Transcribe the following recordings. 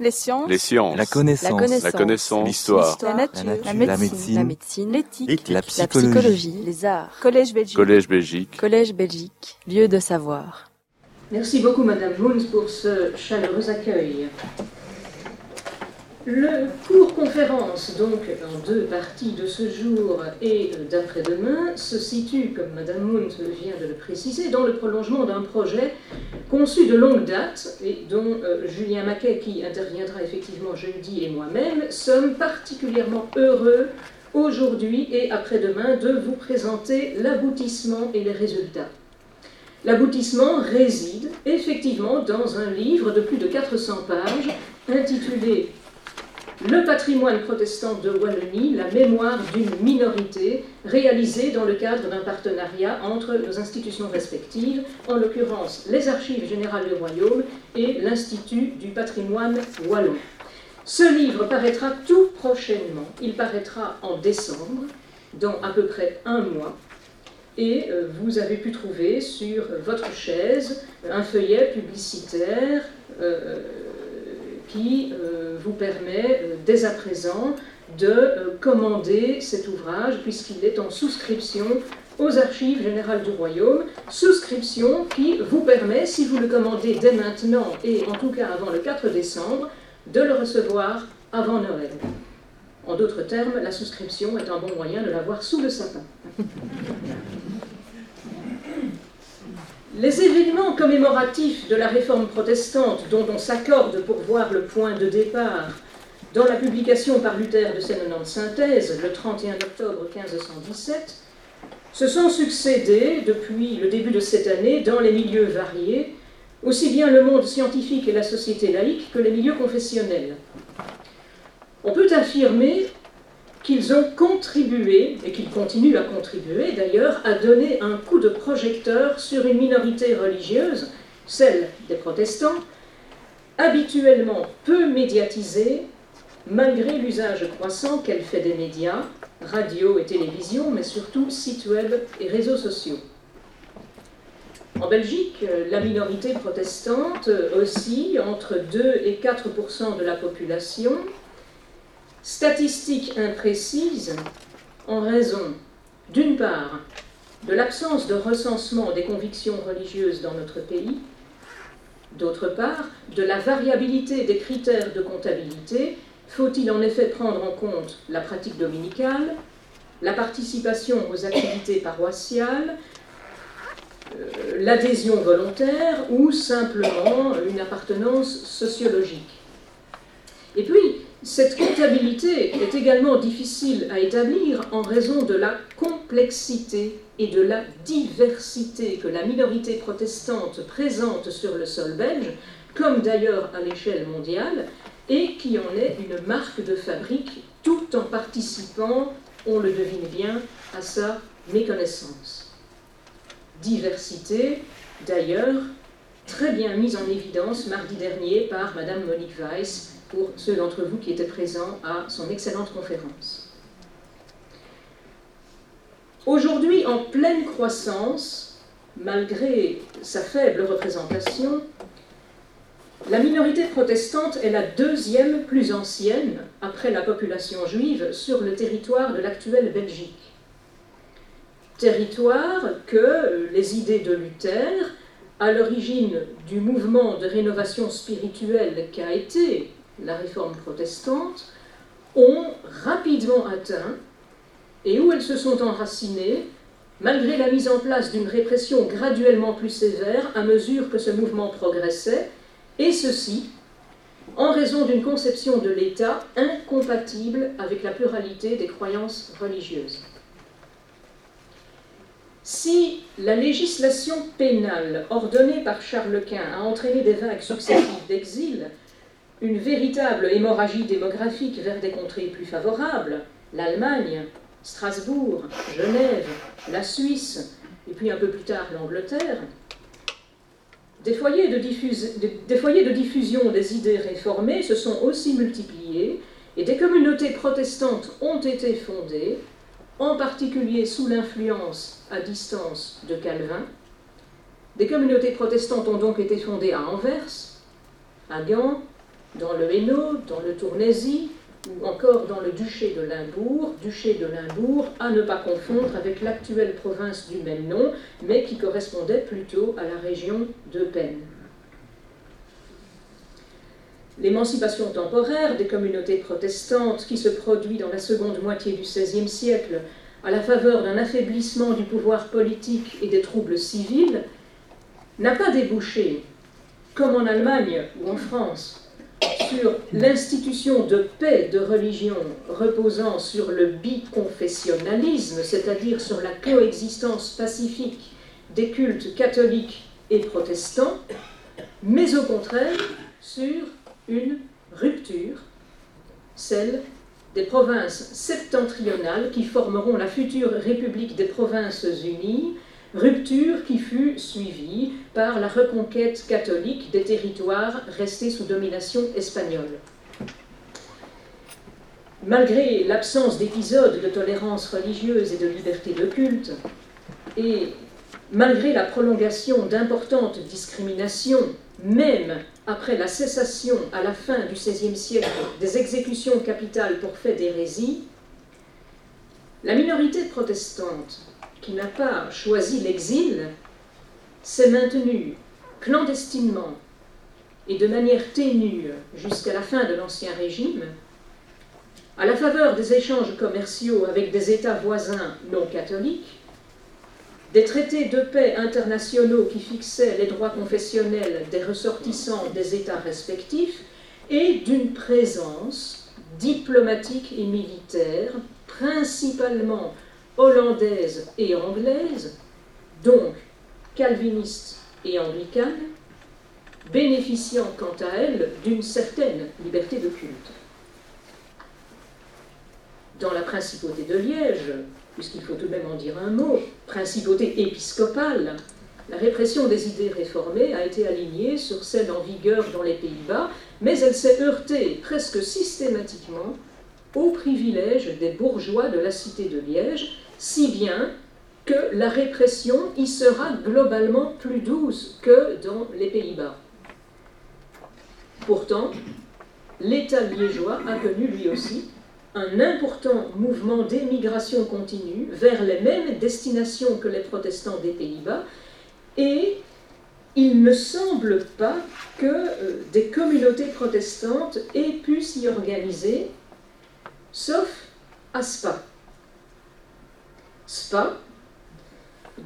Les sciences. Les sciences. La connaissance. La connaissance. La. L'histoire. La nature. La nature. La La médecine. La. L'éthique. La La psychologie. Les arts. Collège Belgique. Collège Belgique. Collège Belgique. Lieu de savoir. Merci beaucoup, Madame Moons, pour ce chaleureux accueil. Le cours conférence, donc en deux parties de ce jour et d'après-demain, se situe, comme Madame Moons vient de le préciser, dans le prolongement d'un projet conçu de longue date et dont euh, Julien Maquet, qui interviendra effectivement jeudi, et moi-même sommes particulièrement heureux aujourd'hui et après-demain de vous présenter l'aboutissement et les résultats. L'aboutissement réside effectivement dans un livre de plus de 400 pages intitulé Le patrimoine protestant de Wallonie, la mémoire d'une minorité, réalisé dans le cadre d'un partenariat entre nos institutions respectives, en l'occurrence les Archives générales du Royaume et l'Institut du patrimoine wallon. Ce livre paraîtra tout prochainement. Il paraîtra en décembre, dans à peu près un mois. Et euh, vous avez pu trouver sur votre chaise un feuillet publicitaire euh, qui euh, vous permet euh, dès à présent de euh, commander cet ouvrage puisqu'il est en souscription aux archives générales du royaume, souscription qui vous permet, si vous le commandez dès maintenant et en tout cas avant le 4 décembre, de le recevoir avant Noël. En d'autres termes, la souscription est un bon moyen de l'avoir sous le sapin. Les événements commémoratifs de la réforme protestante dont on s'accorde pour voir le point de départ dans la publication par Luther de ses 90 synthèses le 31 octobre 1517 se sont succédés depuis le début de cette année dans les milieux variés, aussi bien le monde scientifique et la société laïque que les milieux confessionnels. On peut affirmer qu'ils ont contribué, et qu'ils continuent à contribuer d'ailleurs, à donner un coup de projecteur sur une minorité religieuse, celle des protestants, habituellement peu médiatisée, malgré l'usage croissant qu'elle fait des médias, radio et télévision, mais surtout sites web et réseaux sociaux. En Belgique, la minorité protestante oscille entre 2 et 4% de la population, statistiques imprécises en raison, d'une part, de l'absence de recensement des convictions religieuses dans notre pays, d'autre part, de la variabilité des critères de comptabilité. Faut-il en effet prendre en compte la pratique dominicale, la participation aux activités paroissiales, euh, l'adhésion volontaire ou simplement une appartenance sociologique Et puis, cette comptabilité est également difficile à établir en raison de la complexité et de la diversité que la minorité protestante présente sur le sol belge, comme d'ailleurs à l'échelle mondiale, et qui en est une marque de fabrique tout en participant, on le devine bien, à sa méconnaissance. Diversité, d'ailleurs, très bien mise en évidence mardi dernier par Madame Monique Weiss, pour ceux d'entre vous qui étaient présents à son excellente conférence. Aujourd'hui, en pleine croissance, malgré sa faible représentation, la minorité protestante est la deuxième plus ancienne, après la population juive, sur le territoire de l'actuelle Belgique. Territoire que les idées de Luther, à l'origine du mouvement de rénovation spirituelle qu'a été la réforme protestante, ont rapidement atteint et où elles se sont enracinées, malgré la mise en place d'une répression graduellement plus sévère à mesure que ce mouvement progressait, et ceci en raison d'une conception de l'État incompatible avec la pluralité des croyances religieuses. Si la législation pénale ordonnée par Charles Quint a entraîné des vagues successives d'exil, une véritable hémorragie démographique vers des contrées plus favorables, l'Allemagne, Strasbourg, Genève, la Suisse, et puis un peu plus tard l'Angleterre, des foyers, de des foyers de diffusion des idées réformées se sont aussi multipliés et des communautés protestantes ont été fondées, en particulier sous l'influence à distance de Calvin. Des communautés protestantes ont donc été fondées à Anvers, à Gand, dans le Hainaut, dans le Tournaisis, ou encore dans le duché de Limbourg, duché de Limbourg à ne pas confondre avec l'actuelle province du même nom, mais qui correspondait plutôt à la région de Penne. L'émancipation temporaire des communautés protestantes qui se produit dans la seconde moitié du XVIe siècle à la faveur d'un affaiblissement du pouvoir politique et des troubles civils n'a pas débouché, comme en Allemagne ou en France, sur l'institution de paix de religion reposant sur le biconfessionnalisme, c'est-à-dire sur la coexistence pacifique des cultes catholiques et protestants, mais au contraire sur une rupture, celle des provinces septentrionales qui formeront la future République des Provinces Unies, rupture qui fut suivie par la reconquête catholique des territoires restés sous domination espagnole. Malgré l'absence d'épisodes de tolérance religieuse et de liberté de culte, et malgré la prolongation d'importantes discriminations, même après la cessation à la fin du XVIe siècle des exécutions capitales pour fait d'hérésie, la minorité protestante qui n'a pas choisi l'exil, s'est maintenu clandestinement et de manière ténue jusqu'à la fin de l'Ancien Régime, à la faveur des échanges commerciaux avec des États voisins non catholiques, des traités de paix internationaux qui fixaient les droits confessionnels des ressortissants des États respectifs, et d'une présence diplomatique et militaire, principalement hollandaise et anglaise, donc calviniste et anglicane, bénéficiant quant à elle d'une certaine liberté de culte. Dans la principauté de Liège, puisqu'il faut tout de même en dire un mot, principauté épiscopale, la répression des idées réformées a été alignée sur celle en vigueur dans les Pays-Bas, mais elle s'est heurtée presque systématiquement aux privilèges des bourgeois de la cité de Liège, si bien que la répression y sera globalement plus douce que dans les Pays-Bas. Pourtant, l'État liégeois a connu lui aussi un important mouvement d'émigration continue vers les mêmes destinations que les protestants des Pays-Bas et il ne semble pas que euh, des communautés protestantes aient pu s'y organiser, sauf à Spa. Spa,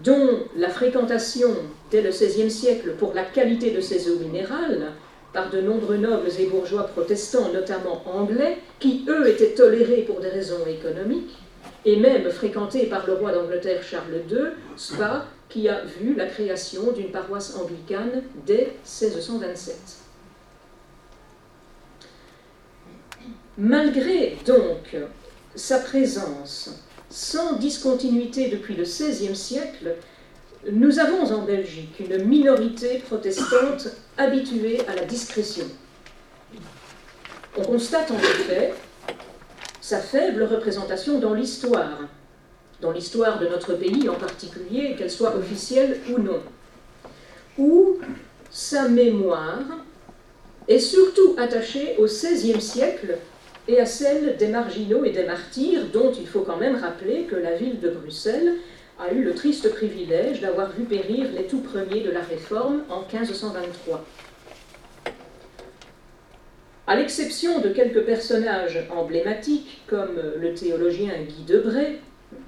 dont la fréquentation dès le XVIe siècle pour la qualité de ses eaux minérales par de nombreux nobles et bourgeois protestants, notamment anglais, qui eux étaient tolérés pour des raisons économiques, et même fréquentés par le roi d'Angleterre Charles II, Spa, qui a vu la création d'une paroisse anglicane dès 1627. Malgré donc sa présence sans discontinuité depuis le XVIe siècle, nous avons en Belgique une minorité protestante habituée à la discrétion. On constate en effet sa faible représentation dans l'histoire, dans l'histoire de notre pays en particulier, qu'elle soit officielle ou non, où sa mémoire est surtout attachée au XVIe siècle et à celle des marginaux et des martyrs, dont il faut quand même rappeler que la ville de Bruxelles a eu le triste privilège d'avoir vu périr les tout premiers de la Réforme en 1523. À l'exception de quelques personnages emblématiques comme le théologien Guy Debray,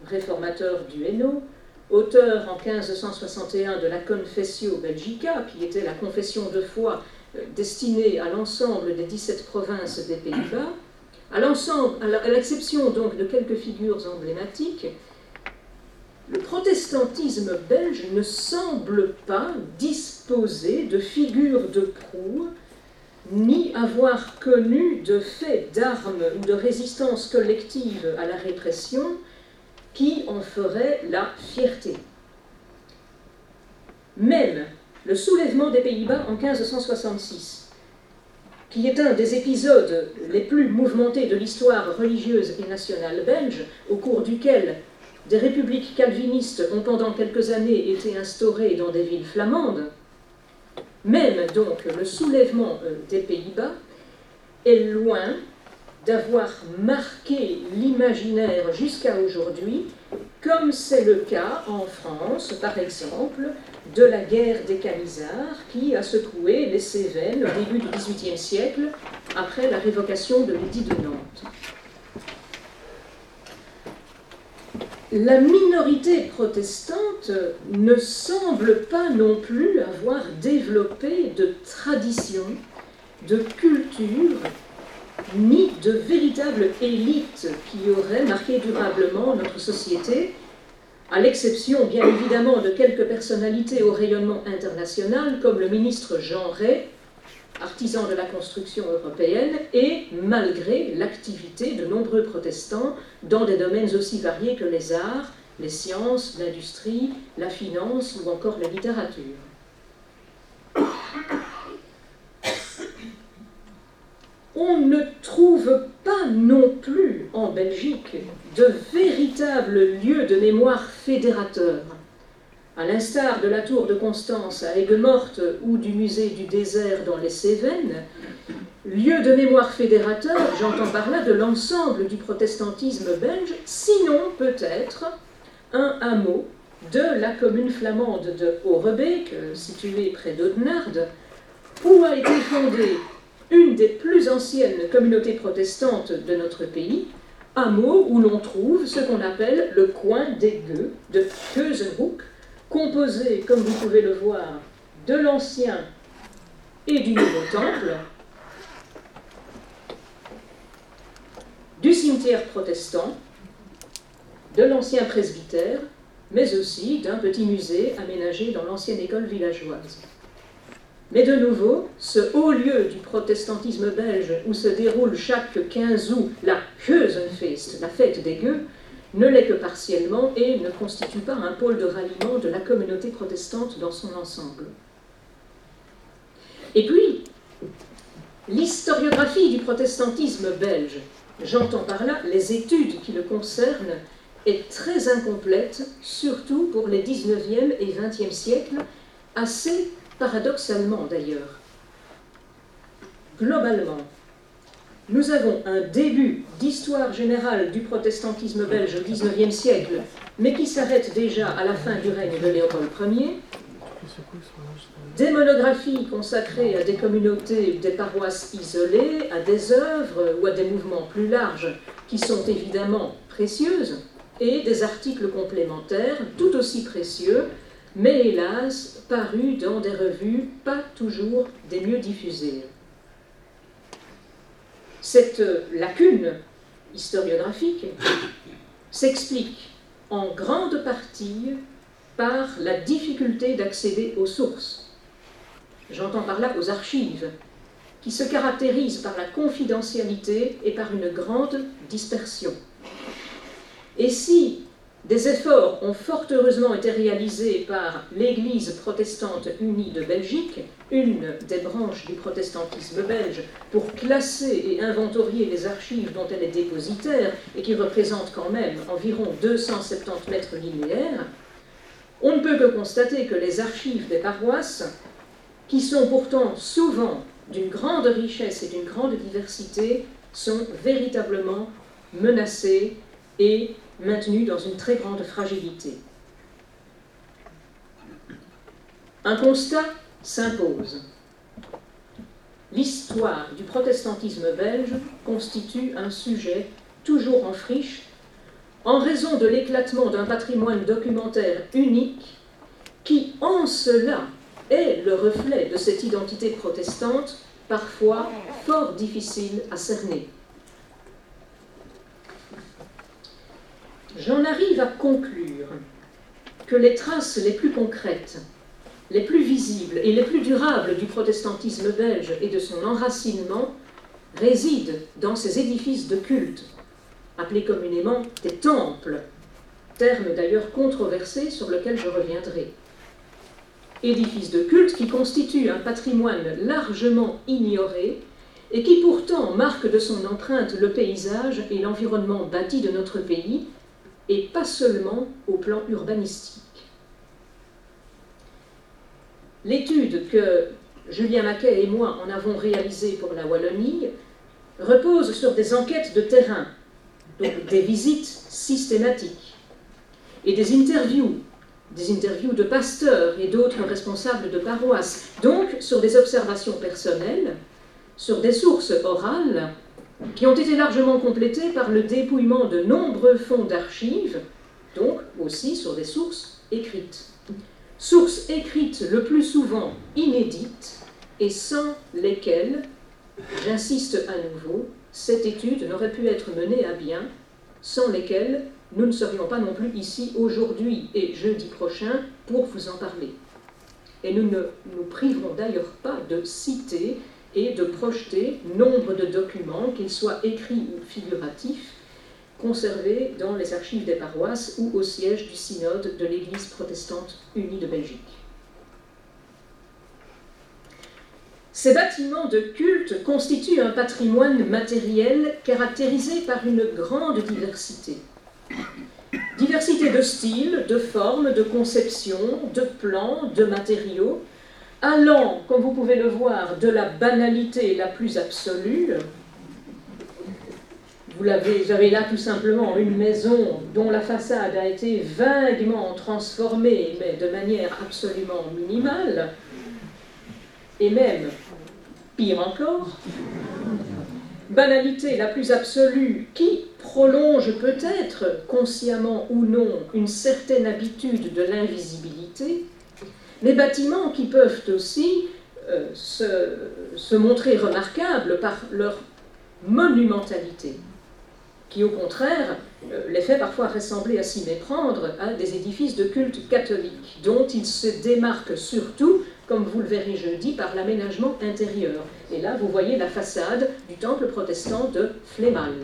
réformateur du Hainaut, auteur en 1561 de la Confessio Belgica, qui était la confession de foi destinée à l'ensemble des 17 provinces des Pays-Bas, à l'exception donc de quelques figures emblématiques, le protestantisme belge ne semble pas disposer de figures de proue, ni avoir connu de faits d'armes ou de résistance collective à la répression qui en ferait la fierté. Même le soulèvement des Pays-Bas en 1566 qui est un des épisodes les plus mouvementés de l'histoire religieuse et nationale belge, au cours duquel des républiques calvinistes ont pendant quelques années été instaurées dans des villes flamandes, même donc le soulèvement euh, des Pays-Bas, est loin d'avoir marqué l'imaginaire jusqu'à aujourd'hui, comme c'est le cas en France, par exemple, de la guerre des Camisards qui a secoué les Cévennes au début du XVIIIe siècle, après la révocation de l'édit de Nantes. La minorité protestante ne semble pas non plus avoir développé de tradition, de culture ni de véritable élite qui aurait marqué durablement notre société, à l'exception bien évidemment de quelques personnalités au rayonnement international comme le ministre Jean Rey, artisan de la construction européenne, et malgré l'activité de nombreux protestants dans des domaines aussi variés que les arts, les sciences, l'industrie, la finance ou encore la littérature. On ne trouve pas non plus en Belgique de véritables lieux de mémoire fédérateurs. À l'instar de la tour de Constance à Aigues-Mortes ou du musée du désert dans les Cévennes, lieu de mémoire fédérateur, j'entends par là de l'ensemble du protestantisme belge, sinon peut-être un hameau de la commune flamande de Aurebeek, située près d'Audenarde, où a été fondée une des plus anciennes communautés protestantes de notre pays, mot où l'on trouve ce qu'on appelle le coin des gueux de Keuzenhoek, composé, comme vous pouvez le voir, de l'ancien et du nouveau temple, du cimetière protestant, de l'ancien presbytère, mais aussi d'un petit musée aménagé dans l'ancienne école villageoise. Mais de nouveau, ce haut lieu du protestantisme belge où se déroule chaque 15 août la Keuzenfeest, la fête des gueux, ne l'est que partiellement et ne constitue pas un pôle de ralliement de la communauté protestante dans son ensemble. Et puis, l'historiographie du protestantisme belge, j'entends par là les études qui le concernent, est très incomplète, surtout pour les 19e et 20e siècles, assez paradoxalement d'ailleurs. Globalement, nous avons un début d'histoire générale du protestantisme belge au XIXe siècle, mais qui s'arrête déjà à la fin du règne de Léopold Ier, des monographies consacrées à des communautés, des paroisses isolées, à des œuvres ou à des mouvements plus larges qui sont évidemment précieuses, et des articles complémentaires tout aussi précieux mais hélas paru dans des revues pas toujours des mieux diffusées. Cette lacune historiographique s'explique en grande partie par la difficulté d'accéder aux sources. J'entends par là aux archives, qui se caractérisent par la confidentialité et par une grande dispersion. Et si des efforts ont fort heureusement été réalisés par l'Église protestante unie de Belgique, une des branches du protestantisme belge, pour classer et inventorier les archives dont elle est dépositaire et qui représentent quand même environ 270 mètres linéaires. On ne peut que constater que les archives des paroisses, qui sont pourtant souvent d'une grande richesse et d'une grande diversité, sont véritablement menacées et maintenu dans une très grande fragilité. Un constat s'impose. L'histoire du protestantisme belge constitue un sujet toujours en friche en raison de l'éclatement d'un patrimoine documentaire unique qui, en cela, est le reflet de cette identité protestante, parfois fort difficile à cerner. J'en arrive à conclure que les traces les plus concrètes, les plus visibles et les plus durables du protestantisme belge et de son enracinement résident dans ces édifices de culte, appelés communément des temples, terme d'ailleurs controversé sur lequel je reviendrai. Édifices de culte qui constituent un patrimoine largement ignoré et qui pourtant marque de son empreinte le paysage et l'environnement bâti de notre pays et pas seulement au plan urbanistique. L'étude que Julien Maquet et moi en avons réalisée pour la Wallonie repose sur des enquêtes de terrain, donc des visites systématiques et des interviews, des interviews de pasteurs et d'autres responsables de paroisses, donc sur des observations personnelles, sur des sources orales qui ont été largement complétées par le dépouillement de nombreux fonds d'archives, donc aussi sur des sources écrites. Sources écrites le plus souvent inédites et sans lesquelles, j'insiste à nouveau, cette étude n'aurait pu être menée à bien, sans lesquelles nous ne serions pas non plus ici aujourd'hui et jeudi prochain pour vous en parler. Et nous ne nous priverons d'ailleurs pas de citer et de projeter nombre de documents, qu'ils soient écrits ou figuratifs, conservés dans les archives des paroisses ou au siège du synode de l'Église protestante unie de Belgique. Ces bâtiments de culte constituent un patrimoine matériel caractérisé par une grande diversité. Diversité de styles, de formes, de conceptions, de plans, de matériaux, allant, comme vous pouvez le voir, de la banalité la plus absolue. Vous avez, là tout simplement une maison dont la façade a été vaguement transformée, mais de manière absolument minimale, et même, pire encore, banalité la plus absolue qui prolonge peut-être, consciemment ou non, une certaine habitude de l'invisibilité, les bâtiments qui peuvent aussi euh, se, montrer remarquables par leur monumentalité, qui au contraire euh, les fait parfois ressembler à s'y méprendre à des édifices de culte catholique, dont ils se démarquent surtout, comme vous le verrez jeudi, par l'aménagement intérieur. Et là, vous voyez la façade du temple protestant de Flémal.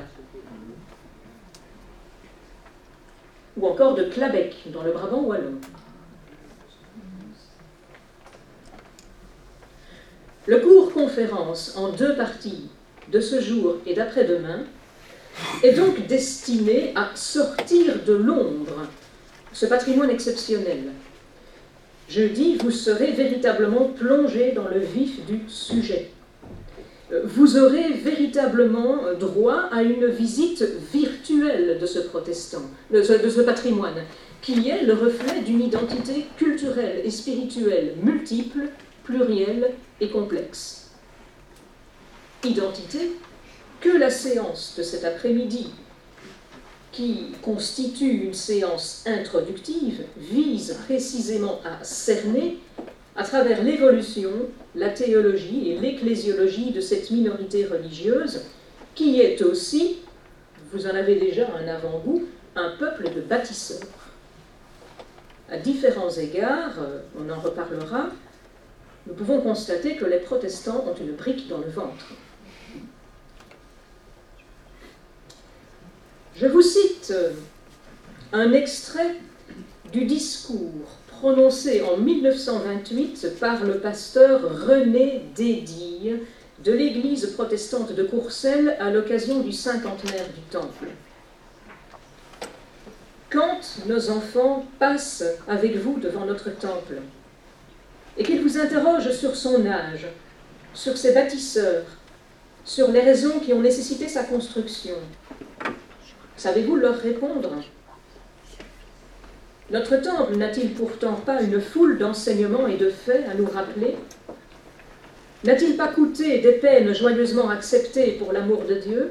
Ou encore de Clabec, dans le Brabant wallon. Le cours conférence en deux parties de ce jour et d'après-demain est donc destiné à sortir de l'ombre ce patrimoine exceptionnel. Jeudi, vous serez véritablement plongé dans le vif du sujet. Vous aurez véritablement droit à une visite virtuelle de ce de ce patrimoine, qui est le reflet d'une identité culturelle et spirituelle multiple plurielle et complexe. Identité que la séance de cet après-midi, qui constitue une séance introductive, vise précisément à cerner à travers l'évolution, la théologie et l'ecclésiologie de cette minorité religieuse, qui est aussi, vous en avez déjà un avant-goût, un peuple de bâtisseurs. À différents égards, on en reparlera, nous pouvons constater que les protestants ont une brique dans le ventre. Je vous cite un extrait du discours prononcé en 1928 par le pasteur René Dédille de l'église protestante de Courcelles à l'occasion du cinquantenaire du Temple. Quand nos enfants passent avec vous devant notre temple, et qu'il vous interroge sur son âge, sur ses bâtisseurs, sur les raisons qui ont nécessité sa construction. Savez-vous leur répondre? Notre temple n'a-t-il pourtant pas une foule d'enseignements et de faits à nous rappeler? N'a-t-il pas coûté des peines joyeusement acceptées pour l'amour de Dieu?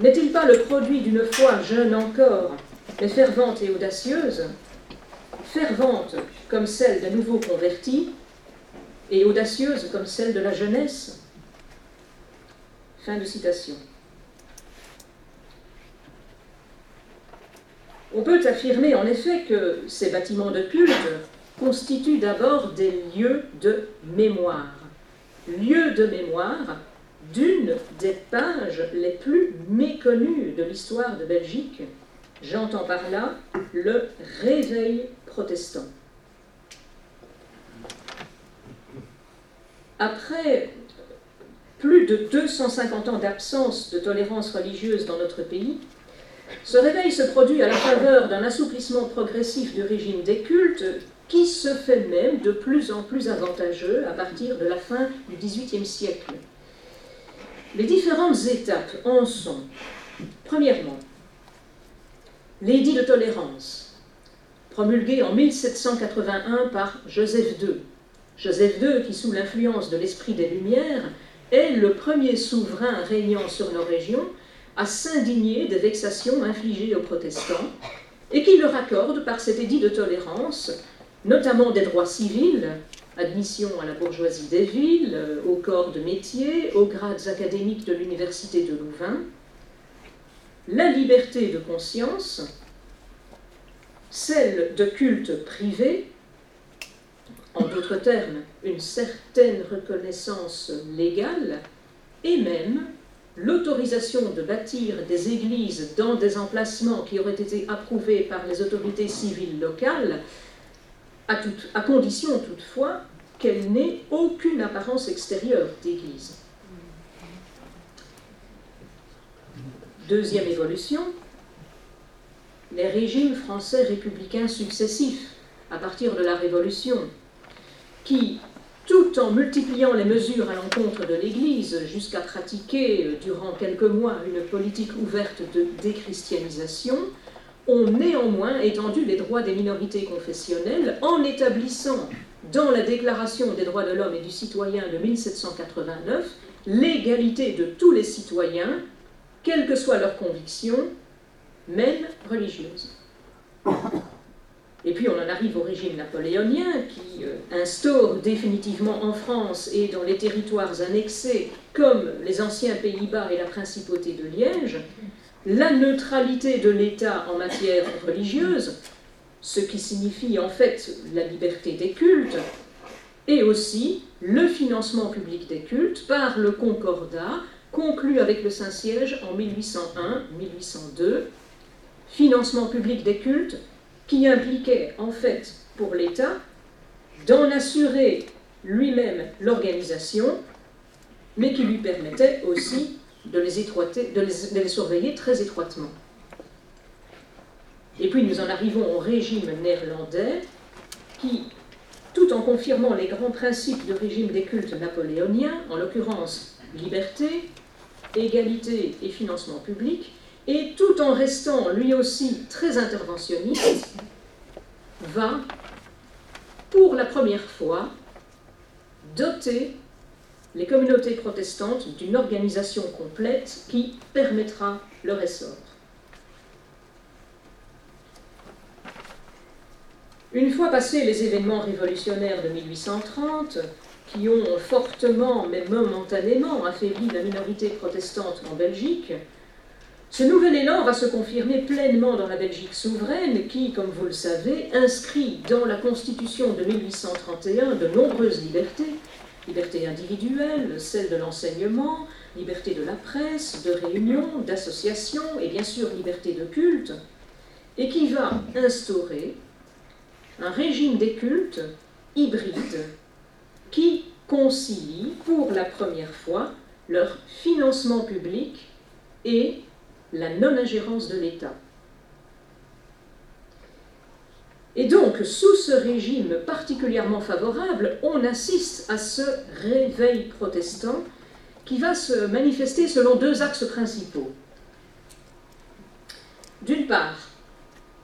N'est-il pas le produit d'une foi jeune encore, mais fervente et audacieuse? Fervente comme celle des nouveaux convertis et audacieuse comme celle de la jeunesse. Fin de citation. On peut affirmer en effet que ces bâtiments de culte constituent d'abord des lieux de mémoire. Lieux de mémoire d'une des pages les plus méconnues de l'histoire de Belgique. J'entends par là le réveil protestant. Après plus de 250 ans d'absence de tolérance religieuse dans notre pays, ce réveil se produit à la faveur d'un assouplissement progressif du régime des cultes qui se fait même de plus en plus avantageux à partir de la fin du XVIIIe siècle. Les différentes étapes en sont, premièrement, l'édit de tolérance, promulgué en 1781 par Joseph II. Joseph II, qui sous l'influence de l'esprit des Lumières, est le premier souverain régnant sur nos régions à s'indigner des vexations infligées aux protestants et qui leur accorde par cet édit de tolérance notamment des droits civils, admission à la bourgeoisie des villes, au corps de métier, aux grades académiques de l'Université de Louvain, la liberté de conscience, celle de culte privé, en d'autres termes, une certaine reconnaissance légale, et même l'autorisation de bâtir des églises dans des emplacements qui auraient été approuvés par les autorités civiles locales, à, condition toutefois qu'elle n'ait aucune apparence extérieure d'église. Deuxième évolution, les régimes français républicains successifs, à partir de la Révolution, qui, tout en multipliant les mesures à l'encontre de l'Église, jusqu'à pratiquer euh, durant quelques mois une politique ouverte de déchristianisation, ont néanmoins étendu les droits des minorités confessionnelles en établissant dans la Déclaration des droits de l'homme et du citoyen de 1789 l'égalité de tous les citoyens, quelle que soit leur conviction, même religieuse. Et puis on en arrive au régime napoléonien qui euh, instaure définitivement en France et dans les territoires annexés, comme les anciens Pays-Bas et la principauté de Liège, la neutralité de l'État en matière religieuse, ce qui signifie en fait la liberté des cultes, et aussi le financement public des cultes par le concordat conclu avec le Saint-Siège en 1801-1802, financement public des cultes qui impliquait en fait pour l'État d'en assurer lui-même l'organisation, mais qui lui permettait aussi de les, surveiller très étroitement. Et puis nous en arrivons au régime néerlandais qui, tout en confirmant les grands principes du régime des cultes napoléoniens, en l'occurrence liberté, égalité et financement public, et tout en restant lui aussi très interventionniste, va, pour la première fois, doter les communautés protestantes d'une organisation complète qui permettra leur essor. Une fois passés les événements révolutionnaires de 1830, qui ont fortement, mais momentanément, affaibli la minorité protestante en Belgique, ce nouvel élan va se confirmer pleinement dans la Belgique souveraine qui, comme vous le savez, inscrit dans la Constitution de 1831 de nombreuses libertés, liberté individuelle, celle de l'enseignement, liberté de la presse, de réunion, d'association et bien sûr liberté de culte, et qui va instaurer un régime des cultes hybride qui concilie pour la première fois leur financement public et la non-ingérence de l'État. Et donc, sous ce régime particulièrement favorable, on assiste à ce réveil protestant qui va se manifester selon deux axes principaux. D'une part,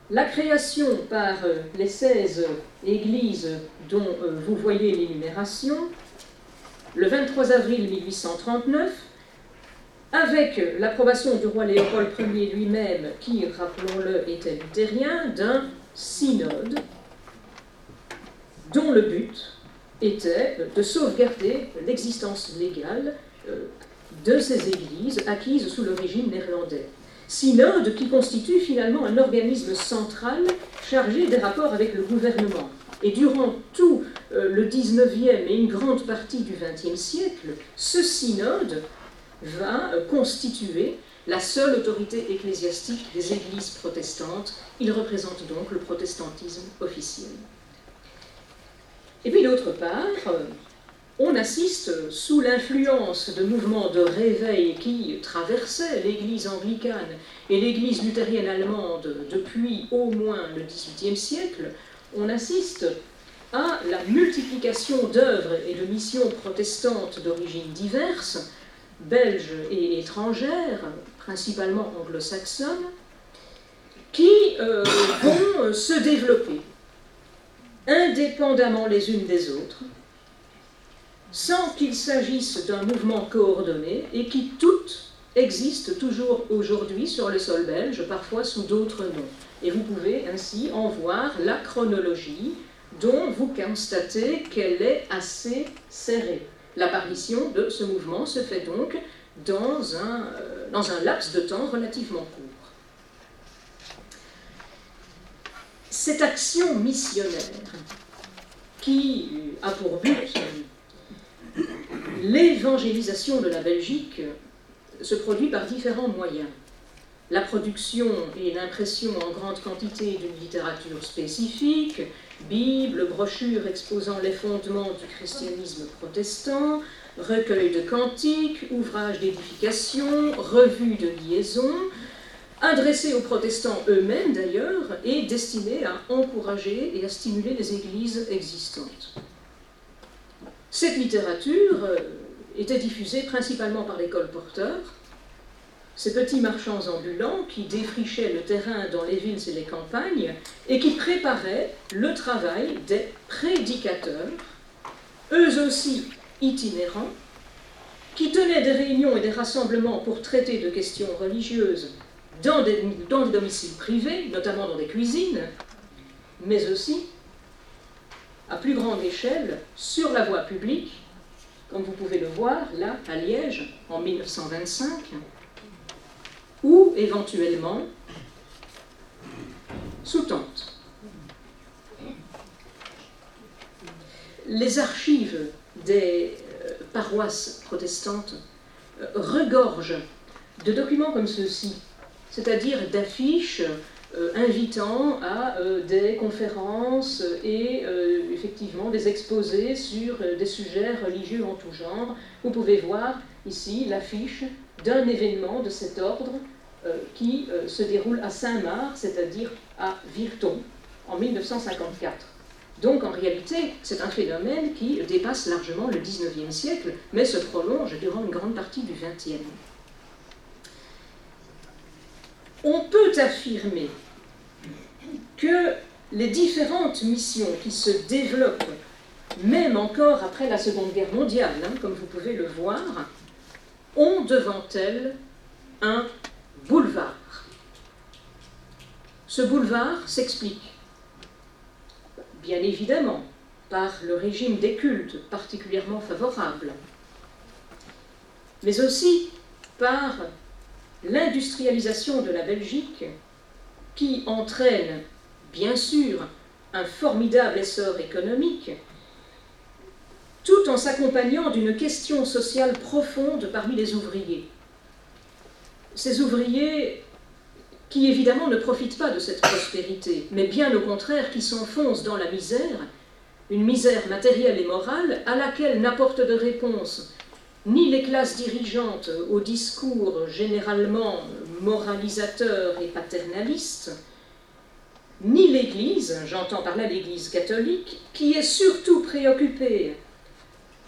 la création par euh, les 16 églises dont euh, vous voyez l'énumération, le 23 avril 1839, avec l'approbation du roi Léopold Ier lui-même, qui, rappelons-le, était luthérien, d'un synode dont le but était de sauvegarder l'existence légale euh, de ces églises acquises sous le régime néerlandais. Synode qui constitue finalement un organisme central chargé des rapports avec le gouvernement. Et durant tout euh, le 19e et une grande partie du 20e siècle, ce synode va euh, constituer la seule autorité ecclésiastique des églises protestantes. Il représente donc le protestantisme officiel. Et puis d'autre part, euh, on assiste sous l'influence de mouvements de réveil qui traversaient l'Église anglicane et l'Église luthérienne allemande depuis au moins le XVIIIe siècle, on assiste à la multiplication d'œuvres et de missions protestantes d'origine diverses belges et étrangères, principalement anglo-saxonnes, qui euh, vont se développer indépendamment les unes des autres, sans qu'il s'agisse d'un mouvement coordonné et qui toutes existent toujours aujourd'hui sur le sol belge, parfois sous d'autres noms. Et vous pouvez ainsi en voir la chronologie dont vous constatez qu'elle est assez serrée. L'apparition de ce mouvement se fait donc dans un, euh, dans un laps de temps relativement court. Cette action missionnaire qui a pour but l'évangélisation de la Belgique se produit par différents moyens. La production et l'impression en grande quantité d'une littérature spécifique, Bible, brochures exposant les fondements du christianisme protestant, recueil de cantiques, ouvrages d'édification, revues de liaison, adressés aux protestants eux-mêmes d'ailleurs et destinés à encourager et à stimuler les églises existantes. Cette littérature euh, était diffusée principalement par les colporteurs, ces petits marchands ambulants qui défrichaient le terrain dans les villes et les campagnes et qui préparaient le travail des prédicateurs, eux aussi itinérants, qui tenaient des réunions et des rassemblements pour traiter de questions religieuses dans des, dans des domiciles privés, notamment dans des cuisines, mais aussi à plus grande échelle sur la voie publique, comme vous pouvez le voir là à Liège en 1925, ou éventuellement sous tente. Les archives des euh, paroisses protestantes euh, regorgent de documents comme ceux-ci, c'est-à-dire d'affiches invitant à euh, des conférences et euh, effectivement des exposés sur des sujets religieux en tout genre. Vous pouvez voir ici l'affiche d'un événement de cet ordre qui se déroule à Saint-Marc, c'est-à-dire à Virton, en 1954. Donc en réalité, c'est un phénomène qui dépasse largement le 19e siècle, mais se prolonge durant une grande partie du 20e on peut affirmer que les différentes missions qui se développent, même encore après la Seconde Guerre mondiale, hein, comme vous pouvez le voir, ont devant elles un boulevard. Ce boulevard s'explique, bien évidemment, par le régime des cultes particulièrement favorable, mais aussi par l'industrialisation de la Belgique, qui entraîne bien sûr un formidable essor économique, tout en s'accompagnant d'une question sociale profonde parmi les ouvriers. Ces ouvriers qui évidemment ne profitent pas de cette prospérité, mais bien au contraire qui s'enfoncent dans la misère, une misère matérielle et morale à laquelle n'apporte de réponse ni les classes dirigeantes au discours généralement moralisateur et paternaliste, ni l'Église, j'entends par là l'Église catholique, qui est surtout préoccupée,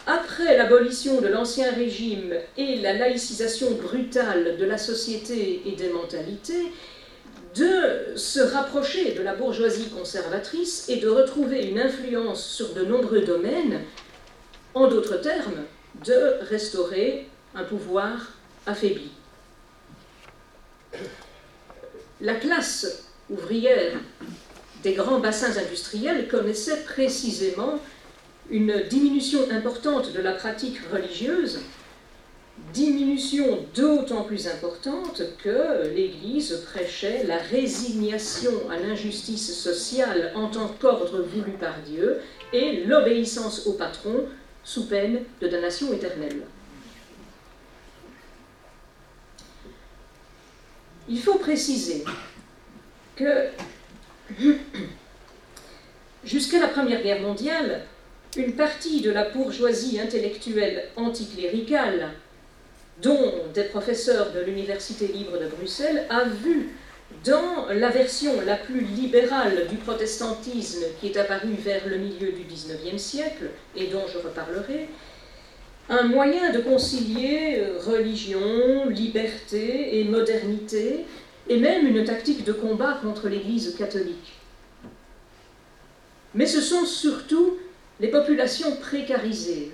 après l'abolition de l'Ancien Régime et la laïcisation brutale de la société et des mentalités, de se rapprocher de la bourgeoisie conservatrice et de retrouver une influence sur de nombreux domaines, en d'autres termes, de restaurer un pouvoir affaibli. La classe ouvrière des grands bassins industriels connaissait précisément une diminution importante de la pratique religieuse, diminution d'autant plus importante que l'Église prêchait la résignation à l'injustice sociale en tant qu'ordre voulu par Dieu et l'obéissance au patron sous peine de damnation éternelle. Il faut préciser que jusqu'à la Première Guerre mondiale, une partie de la bourgeoisie intellectuelle anticléricale, dont des professeurs de l'Université libre de Bruxelles, a vu dans la version la plus libérale du protestantisme qui est apparue vers le milieu du XIXe siècle, et dont je reparlerai, un moyen de concilier euh, religion, liberté et modernité, et même une tactique de combat contre l'Église catholique. Mais ce sont surtout les populations précarisées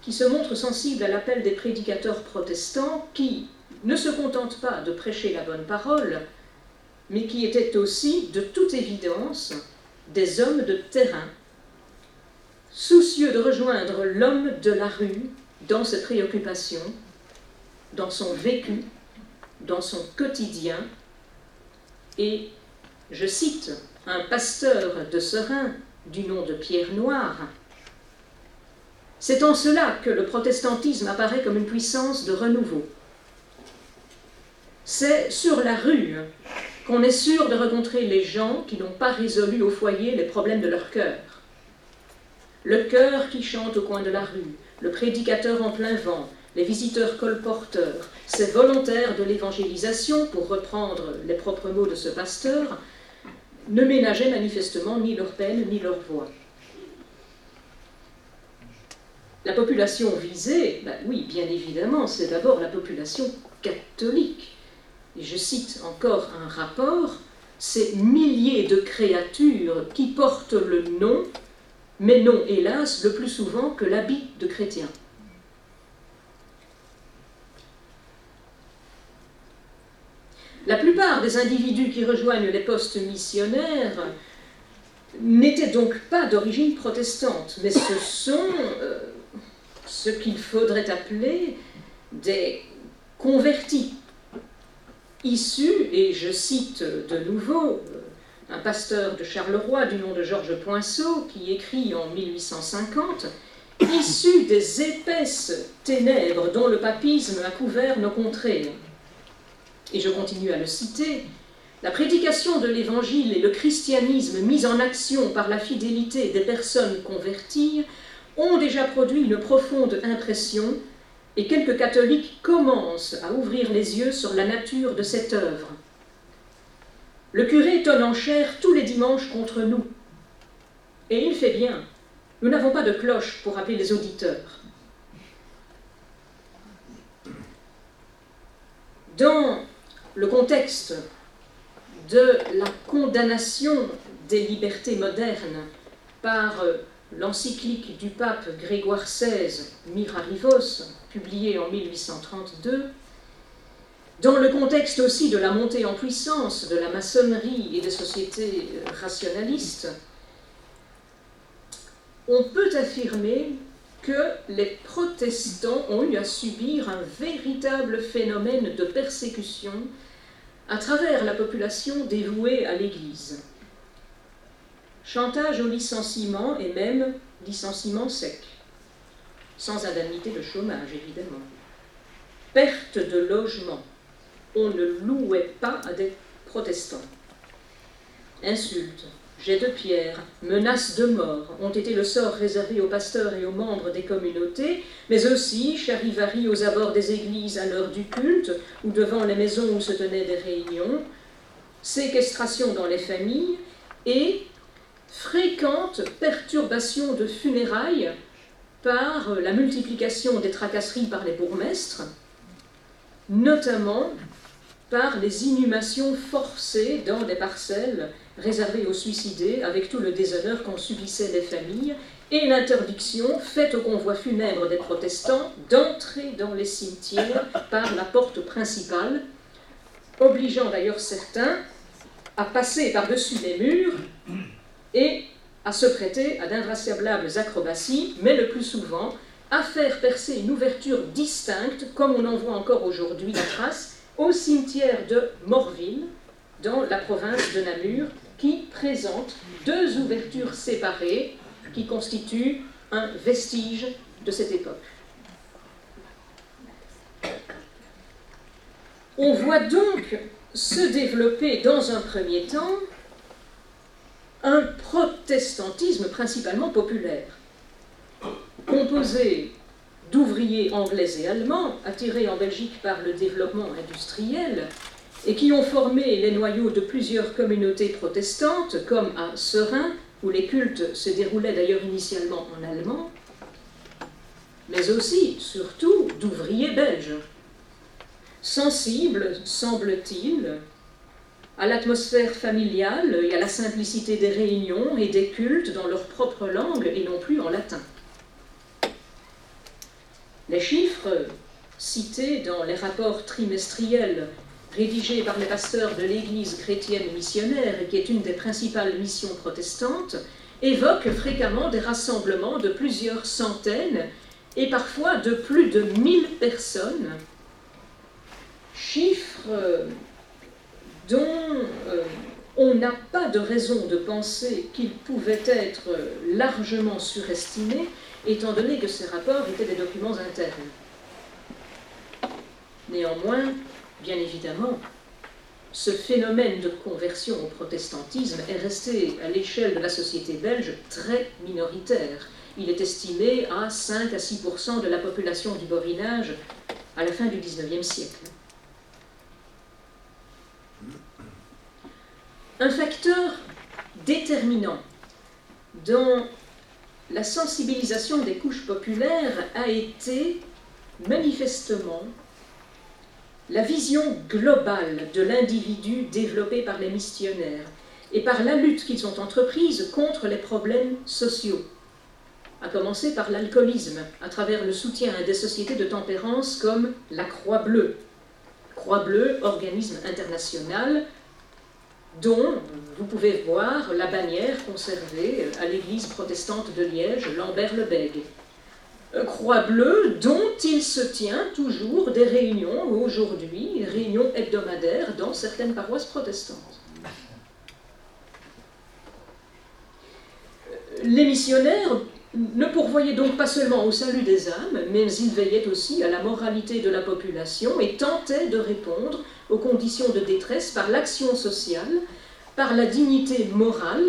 qui se montrent sensibles à l'appel des prédicateurs protestants qui ne se contentent pas de prêcher la bonne parole, mais qui étaient aussi, de toute évidence, des hommes de terrain soucieux de rejoindre l'homme de la rue dans ses préoccupations, dans son vécu, dans son quotidien. Et je cite un pasteur de Serein du nom de Pierre Noir. C'est en cela que le protestantisme apparaît comme une puissance de renouveau. C'est sur la rue qu'on est sûr de rencontrer les gens qui n'ont pas résolu au foyer les problèmes de leur cœur le chœur qui chante au coin de la rue, le prédicateur en plein vent, les visiteurs colporteurs, ces volontaires de l'évangélisation, pour reprendre les propres mots de ce pasteur, ne ménageaient manifestement ni leur peine ni leur voix. La population visée, ben oui, bien évidemment, c'est d'abord la population catholique. Et je cite encore un rapport, ces milliers de créatures qui portent le nom mais non, hélas, le plus souvent que l'habit de chrétien. La plupart des individus qui rejoignent les postes missionnaires n'étaient donc pas d'origine protestante, mais ce sont euh, ce qu'il faudrait appeler des convertis, issus, et je cite de nouveau un pasteur de Charleroi du nom de Georges Poinceau, qui écrit en 1850 Issu des épaisses ténèbres dont le papisme a couvert nos contrées. Et je continue à le citer. La prédication de l'Évangile et le christianisme mis en action par la fidélité des personnes converties ont déjà produit une profonde impression et quelques catholiques commencent à ouvrir les yeux sur la nature de cette œuvre. Le curé tonne en chair tous les dimanches contre nous. Et il fait bien. Nous n'avons pas de cloche pour appeler les auditeurs. Dans le contexte de la condamnation des libertés modernes par l'encyclique du pape Grégoire XVI, Mirarivos, publiée en 1832, dans le contexte aussi de la montée en puissance de la maçonnerie et des sociétés euh, rationalistes, on peut affirmer que les protestants ont eu à subir un véritable phénomène de persécution à travers la population dévouée à l'Église. Chantage au licenciement et même licenciement sec, sans indemnité de chômage évidemment. Perte de logement, on ne louait pas à des protestants. Insultes, jets de pierre, menaces de mort ont été le sort réservé aux pasteurs et aux membres des communautés, mais aussi charivari aux abords des églises à l'heure du culte ou devant les maisons où se tenaient des réunions, séquestration dans les familles et fréquentes perturbations de funérailles par la multiplication des tracasseries par les bourgmestres, notamment par les inhumations forcées dans des parcelles réservées aux suicidés, avec tout le déshonneur qu'en subissaient les familles, et l'interdiction faite aux convois funèbres des protestants d'entrer dans les cimetières par la porte principale, obligeant d'ailleurs certains à passer par-dessus les murs et à se prêter à d'invraisemblable acrobaties, mais le plus souvent à faire percer une ouverture distincte, comme on en voit encore aujourd'hui la trace, au cimetière de Morville, dans la province de Namur, qui présente deux ouvertures séparées qui constituent un vestige de cette époque. On voit donc se développer dans un premier temps un protestantisme principalement populaire, composé d'ouvriers anglais et allemands, attirés en Belgique par le développement industriel, et qui ont formé les noyaux de plusieurs communautés protestantes, comme à Serein, où les cultes se déroulaient d'ailleurs initialement en allemand. mais aussi, surtout, d'ouvriers belges, sensibles, semble-t-il, à l'atmosphère familiale et à la simplicité des réunions et des cultes dans leur propre langue et non plus en latin. Les chiffres cités dans les rapports trimestriels rédigés par les pasteurs de l'Église chrétienne missionnaire, qui est une des principales missions protestantes, évoquent fréquemment des rassemblements de plusieurs centaines et parfois de plus de mille personnes, chiffres dont euh, on n'a pas de raison de penser qu'ils pouvaient être largement surestimés, étant donné que ces rapports étaient des documents internes. Néanmoins, bien évidemment, ce phénomène de conversion au protestantisme est resté à l'échelle de la société belge très minoritaire. Il est estimé à 5 à 6% de la population du Borinage à la fin du XIXe siècle. Un facteur déterminant dans la sensibilisation des couches populaires a été manifestement la vision globale de l'individu développée par les missionnaires et par la lutte qu'ils ont entreprise contre les problèmes sociaux, à commencer par l'alcoolisme, à travers le soutien à des sociétés de tempérance comme la Croix Bleue. Croix Bleue, organisme international dont vous pouvez voir la bannière conservée à l'église protestante de Liège, Lambert-le-Bègue. Euh, Croix bleue dont il se tient toujours des réunions aujourd'hui, réunions hebdomadaires dans certaines paroisses protestantes. Euh, les missionnaires ne pourvoyaient donc pas seulement au salut des âmes, mais ils veillaient aussi à la moralité de la population et tentaient de répondre aux conditions de détresse par l'action sociale, par la dignité morale,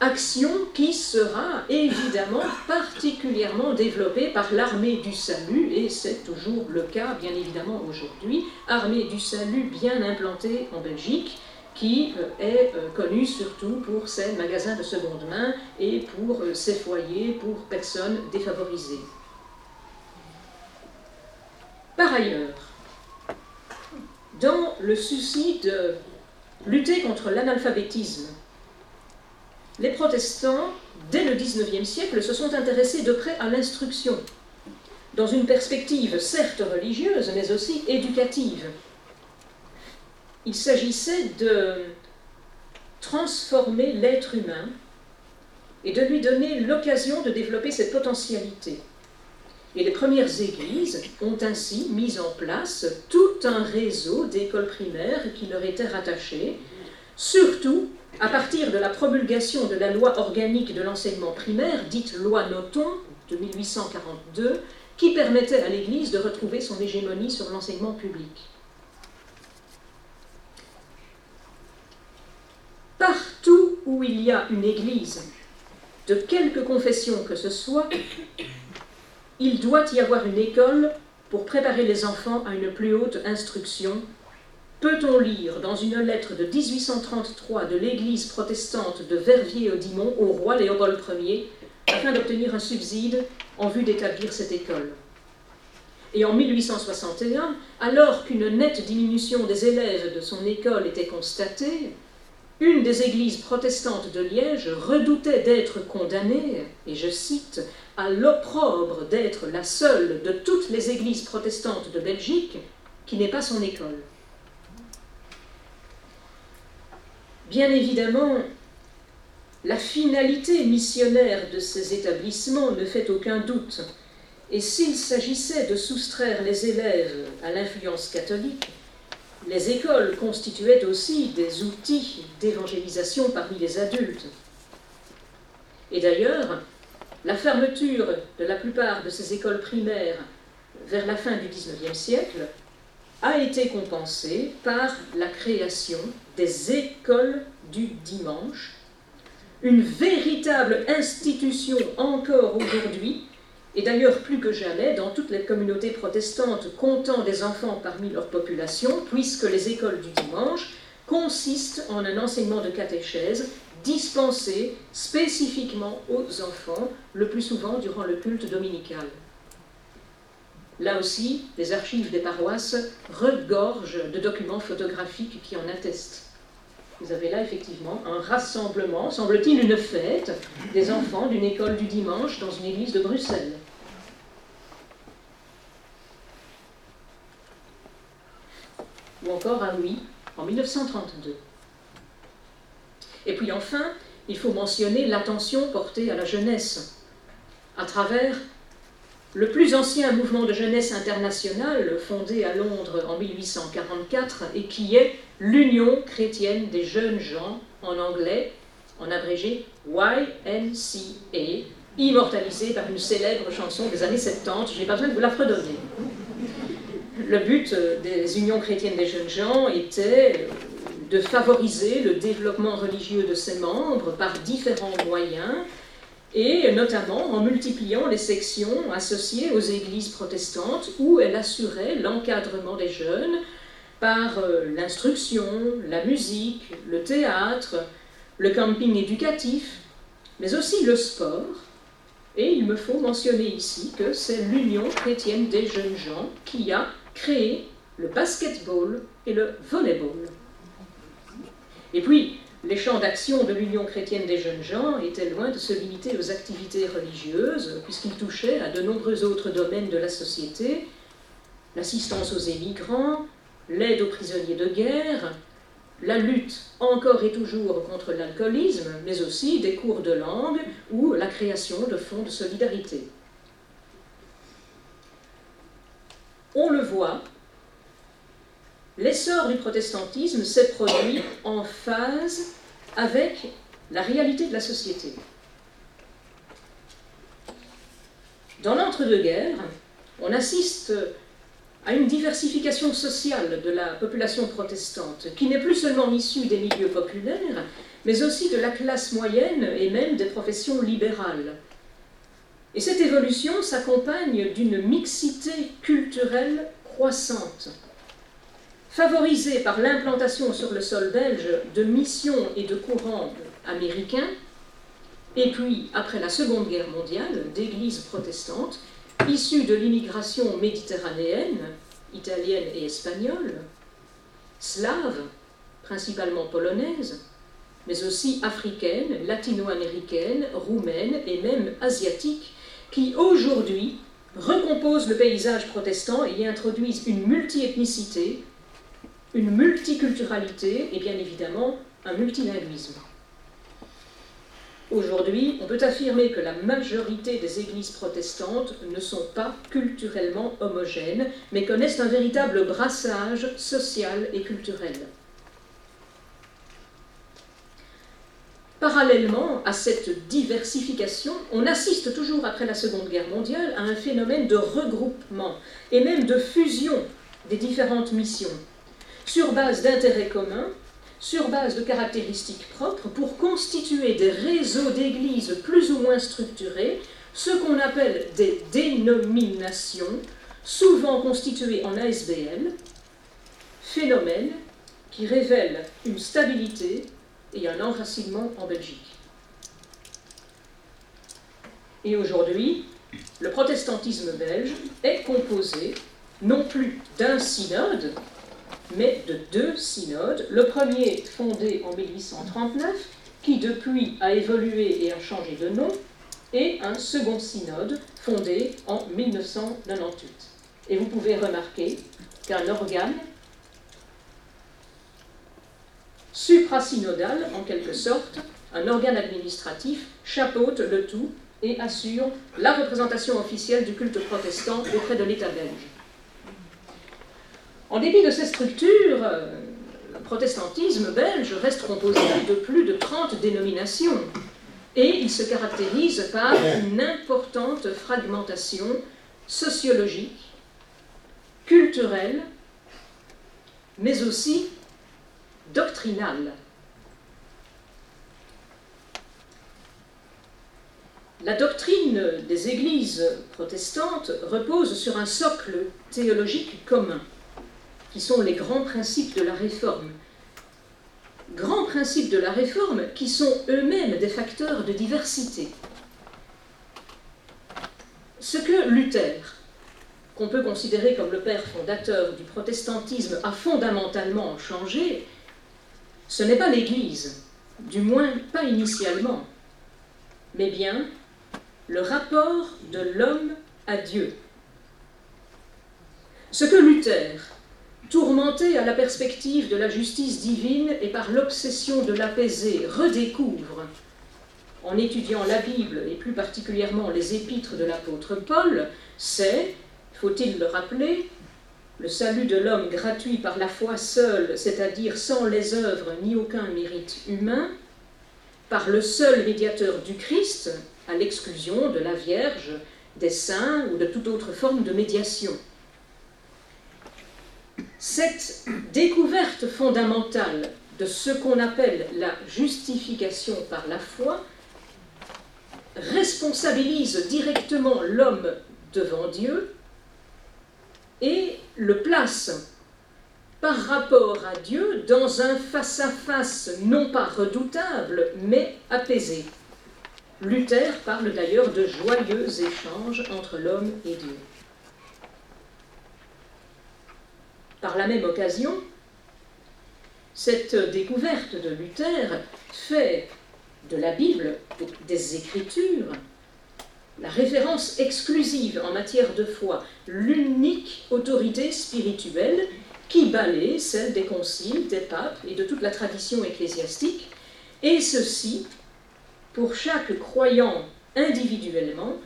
action qui sera évidemment particulièrement développée par l'armée du salut, et c'est toujours le cas bien évidemment aujourd'hui, armée du salut bien implantée en Belgique, qui euh, est euh, connue surtout pour ses magasins de seconde main et pour euh, ses foyers pour personnes défavorisées. Par ailleurs, dans le souci de lutter contre l'analphabétisme, les protestants, dès le XIXe siècle, se sont intéressés de près à l'instruction, dans une perspective certes religieuse, mais aussi éducative. Il s'agissait de transformer l'être humain et de lui donner l'occasion de développer cette potentialité. Et les premières églises ont ainsi mis en place tout un réseau d'écoles primaires qui leur étaient rattachées, surtout à partir de la promulgation de la loi organique de l'enseignement primaire, dite loi Noton de 1842, qui permettait à l'Église de retrouver son hégémonie sur l'enseignement public. Partout où il y a une Église, de quelque confession que ce soit, il doit y avoir une école pour préparer les enfants à une plus haute instruction. Peut-on lire dans une lettre de 1833 de l'Église protestante de Verviers-au-Dimont au roi Léopold Ier afin d'obtenir un subside en vue d'établir cette école? Et en 1861, alors qu'une nette diminution des élèves de son école était constatée, une des églises protestantes de Liège redoutait d'être condamnée, et je cite, à l'opprobre d'être la seule de toutes les églises protestantes de Belgique qui n'ait pas son école. Bien évidemment, la finalité missionnaire de ces établissements ne fait aucun doute, et s'il s'agissait de soustraire les élèves à l'influence catholique, les écoles constituaient aussi des outils d'évangélisation parmi les adultes. Et d'ailleurs, la fermeture de la plupart de ces écoles primaires vers la fin du XIXe siècle a été compensée par la création des écoles du dimanche, une véritable institution encore aujourd'hui et d'ailleurs, plus que jamais, dans toutes les communautés protestantes comptant des enfants parmi leur population, puisque les écoles du dimanche consistent en un enseignement de catéchèse dispensé spécifiquement aux enfants, le plus souvent durant le culte dominical. Là aussi, les archives des paroisses regorgent de documents photographiques qui en attestent. Vous avez là effectivement un rassemblement, semble-t-il une fête, des enfants d'une école du dimanche dans une église de Bruxelles. Ou encore à Louis, en 1932. Et puis enfin, il faut mentionner l'attention portée à la jeunesse, à travers le plus ancien mouvement de jeunesse international fondé à Londres en 1844 et qui est l'Union chrétienne des jeunes gens, en anglais, en abrégé YNCA, immortalisé par une célèbre chanson des années 70. Je n'ai pas besoin de vous la fredonner. Le but des unions chrétiennes des jeunes gens était de favoriser le développement religieux de ses membres par différents moyens, et notamment en multipliant les sections associées aux églises protestantes où elle assurait l'encadrement des jeunes par euh, l'instruction, la musique, le théâtre, le camping éducatif, mais aussi le sport. Et il me faut mentionner ici que c'est l'Union chrétienne des jeunes gens qui a créé le basketball et le volleyball. Et puis, les champs d'action de l'Union chrétienne des jeunes gens étaient loin de se limiter aux activités religieuses, puisqu'ils touchaient à de nombreux autres domaines de la société, l'assistance aux émigrants, l'aide aux prisonniers de guerre, la lutte encore et toujours contre l'alcoolisme, mais aussi des cours de langue ou la création de fonds de solidarité. On le voit, L'essor du protestantisme s'est produit en phase avec la réalité de la société. Dans l'entre-deux-guerres, on assiste à une diversification sociale de la population protestante, qui n'est plus seulement issue des milieux populaires, mais aussi de la classe moyenne et même des professions libérales. Et cette évolution s'accompagne d'une mixité culturelle croissante. Favorisé par l'implantation sur le sol belge de missions et de courants américains, et puis, après la Seconde Guerre mondiale, d'églises protestantes, issues de l'immigration méditerranéenne, italienne et espagnole, slave, principalement polonaise, mais aussi africaine, latino-américaine, roumaine et même asiatique, qui aujourd'hui recomposent le paysage protestant et y introduisent une multiethnicité une multiculturalité et bien évidemment un multilinguisme. Aujourd'hui, on peut affirmer que la majorité des églises protestantes ne sont pas culturellement homogènes, mais connaissent un véritable brassage social et culturel. Parallèlement à cette diversification, on assiste toujours après la Seconde Guerre mondiale à un phénomène de regroupement et même de fusion des différentes missions. Sur base d'intérêts communs, sur base de caractéristiques propres, pour constituer des réseaux d'églises plus ou moins structurés, ce qu'on appelle des dénominations, souvent constituées en ASBL, phénomène qui révèle une stabilité et un enracinement en Belgique. Et aujourd'hui, le protestantisme belge est composé non plus d'un synode, mais de deux synodes. Le premier fondé en 1839, qui depuis a évolué et a changé de nom, et un second synode fondé en 1998. Et vous pouvez remarquer qu'un organe suprasynodal, en quelque sorte, un organe administratif, chapeaute le tout et assure la représentation officielle du culte protestant auprès de l'État belge. En dépit de ces structures, le protestantisme belge reste composé de plus de 30 dénominations et il se caractérise par une importante fragmentation sociologique, culturelle, mais aussi doctrinale. La doctrine des églises protestantes repose sur un socle théologique commun qui sont les grands principes de la réforme. Grands principes de la réforme qui sont eux-mêmes des facteurs de diversité. Ce que Luther qu'on peut considérer comme le père fondateur du protestantisme, a fondamentalement changé, ce n'est pas l'Église, du moins pas initialement, mais bien le rapport de l'homme à Dieu. Ce que Luther, tourmenté à la perspective de la justice divine et par l'obsession de l'apaiser, redécouvre en étudiant la Bible et plus particulièrement les épîtres de l'apôtre Paul, c'est, faut-il le rappeler, le salut de l'homme gratuit par la foi seule, c'est-à-dire sans les œuvres ni aucun mérite humain, par le seul médiateur du Christ, à l'exclusion de la Vierge, des saints ou de toute autre forme de médiation. Cette découverte fondamentale de ce qu'on appelle la justification par la foi responsabilise directement l'homme devant Dieu et le place par rapport à Dieu dans un face-à-face non pas redoutable, mais apaisé. Luther parle d'ailleurs de joyeux échanges entre l'homme et Dieu. Par la même occasion, cette découverte de Luther fait de la Bible, des Écritures, la référence exclusive en matière de foi, l'unique autorité spirituelle qui balaie celle des conciles, des papes et de toute la tradition ecclésiastique, et ceci pour chaque croyant individuellement.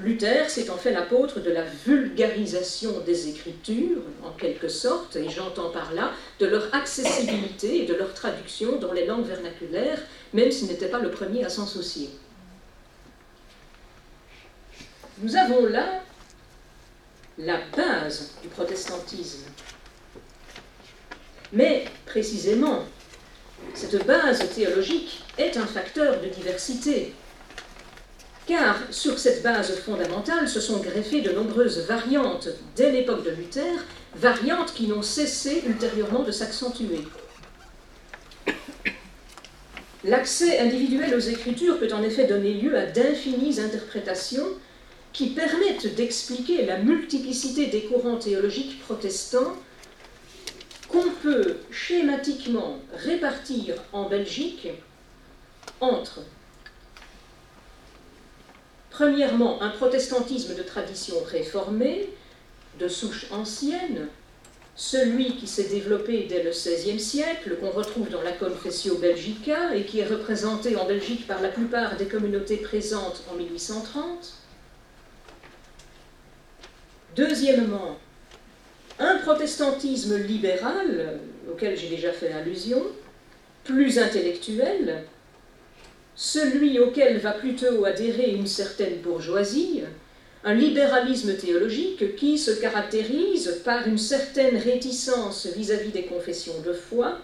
Luther s'est en fait l'apôtre de la vulgarisation des Écritures, en quelque sorte, et j'entends par là de leur accessibilité et de leur traduction dans les langues vernaculaires, même s'il n'était pas le premier à s'en soucier. Nous avons là la base du protestantisme. Mais précisément, cette base théologique est un facteur de diversité, car sur cette base fondamentale se sont greffées de nombreuses variantes dès l'époque de Luther, variantes qui n'ont cessé ultérieurement de s'accentuer. L'accès individuel aux Écritures peut en effet donner lieu à d'infinies interprétations qui permettent d'expliquer la multiplicité des courants théologiques protestants qu'on peut schématiquement répartir en Belgique entre, premièrement, un protestantisme de tradition réformée, de souche ancienne, celui qui s'est développé dès le XVIe siècle, qu'on retrouve dans la Confessio Belgica et qui est représenté en Belgique par la plupart des communautés présentes en 1830. Deuxièmement, un protestantisme libéral, auquel j'ai déjà fait allusion, plus intellectuel, celui auquel va plutôt adhérer une certaine bourgeoisie, un libéralisme théologique qui se caractérise par une certaine réticence vis-à-vis des confessions de foi,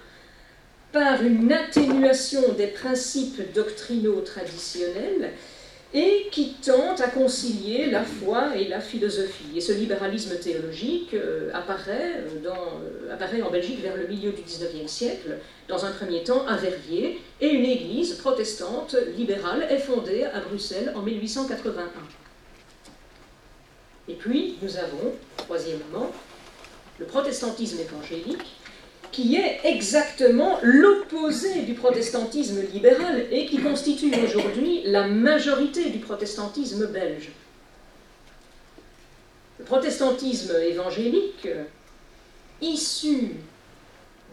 par une atténuation des principes doctrinaux traditionnels et qui tente à concilier la foi et la philosophie. Et ce libéralisme théologique euh, apparaît, euh, euh, apparaît en Belgique vers le milieu du XIXe siècle, dans un premier temps à Verviers, et une église protestante libérale est fondée à Bruxelles en 1881. Et puis, nous avons, troisièmement, le protestantisme évangélique, qui est exactement l'opposé du protestantisme libéral et qui constitue aujourd'hui la majorité du protestantisme belge. Le protestantisme évangélique, issu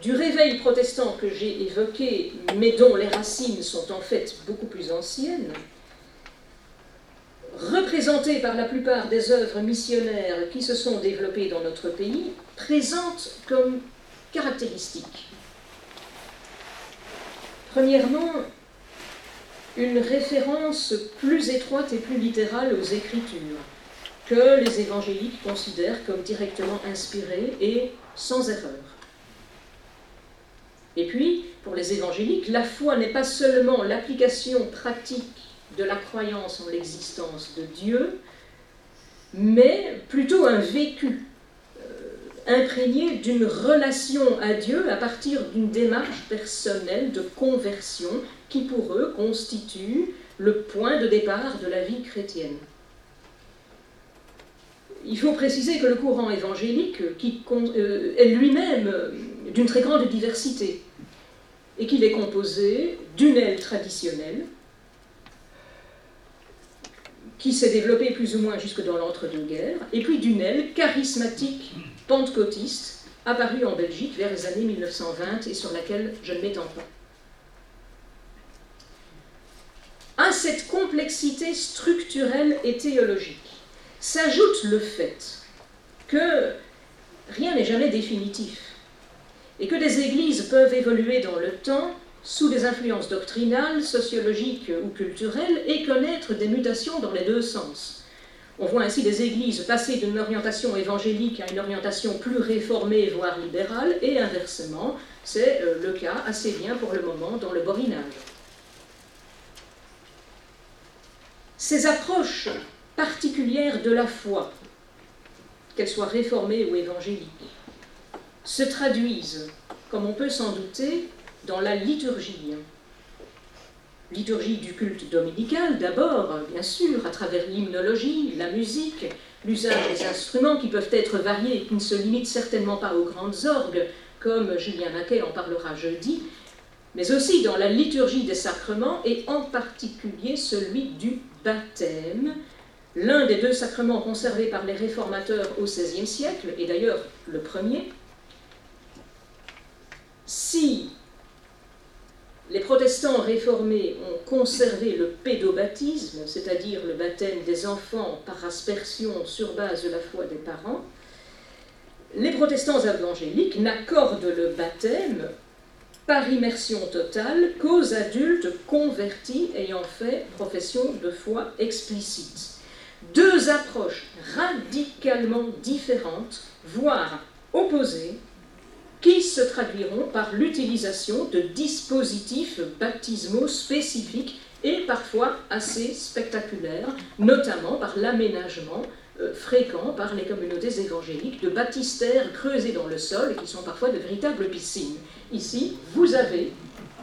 du réveil protestant que j'ai évoqué, mais dont les racines sont en fait beaucoup plus anciennes, représenté par la plupart des œuvres missionnaires qui se sont développées dans notre pays, présente comme caractéristiques. Premièrement, une référence plus étroite et plus littérale aux Écritures, que les évangéliques considèrent comme directement inspirées et sans erreur. Et puis, pour les évangéliques, la foi n'est pas seulement l'application pratique de la croyance en l'existence de Dieu, mais plutôt un vécu imprégnés d'une relation à Dieu à partir d'une démarche personnelle de conversion qui pour eux constitue le point de départ de la vie chrétienne. il faut préciser que le courant évangélique euh, est lui-même d'une très grande diversité et qu'il est composé d'une aile traditionnelle qui s'est développée plus ou moins jusque dans l'entre-deux-guerres, et puis d'une aile charismatique pentecôtiste apparue en Belgique vers les années 1920 et sur laquelle je ne m'étends pas. À cette complexité structurelle et théologique s'ajoute le fait que rien n'est jamais définitif et que des églises peuvent évoluer dans le temps sous des influences doctrinales, sociologiques ou culturelles et connaître des mutations dans les deux sens. On voit ainsi des églises passer d'une orientation évangélique à une orientation plus réformée, voire libérale, et inversement, c'est euh, le cas assez bien pour le moment dans le borinage. Ces approches particulières de la foi, qu'elles soient réformées ou évangéliques, se traduisent, comme on peut s'en douter, dans la liturgie. Liturgie du culte dominical, d'abord, bien sûr, à travers l'hymnologie, la musique, l'usage des instruments qui peuvent être variés et qui ne se limitent certainement pas aux grandes orgues, comme Julien Maquet en parlera jeudi, mais aussi dans la liturgie des sacrements et en particulier celui du baptême, l'un des deux sacrements conservés par les réformateurs au XVIe siècle, et d'ailleurs le premier. Si les protestants réformés ont conservé le pédobaptisme, c'est-à-dire le baptême des enfants par aspersion sur base de la foi des parents. Les protestants évangéliques n'accordent le baptême par immersion totale qu'aux adultes convertis ayant fait profession de foi explicite. Deux approches radicalement différentes, voire opposées, qui se traduiront par l'utilisation de dispositifs baptismaux spécifiques et parfois assez spectaculaires, notamment par l'aménagement euh, fréquent par les communautés évangéliques de baptistères creusés dans le sol qui sont parfois de véritables piscines. Ici, vous avez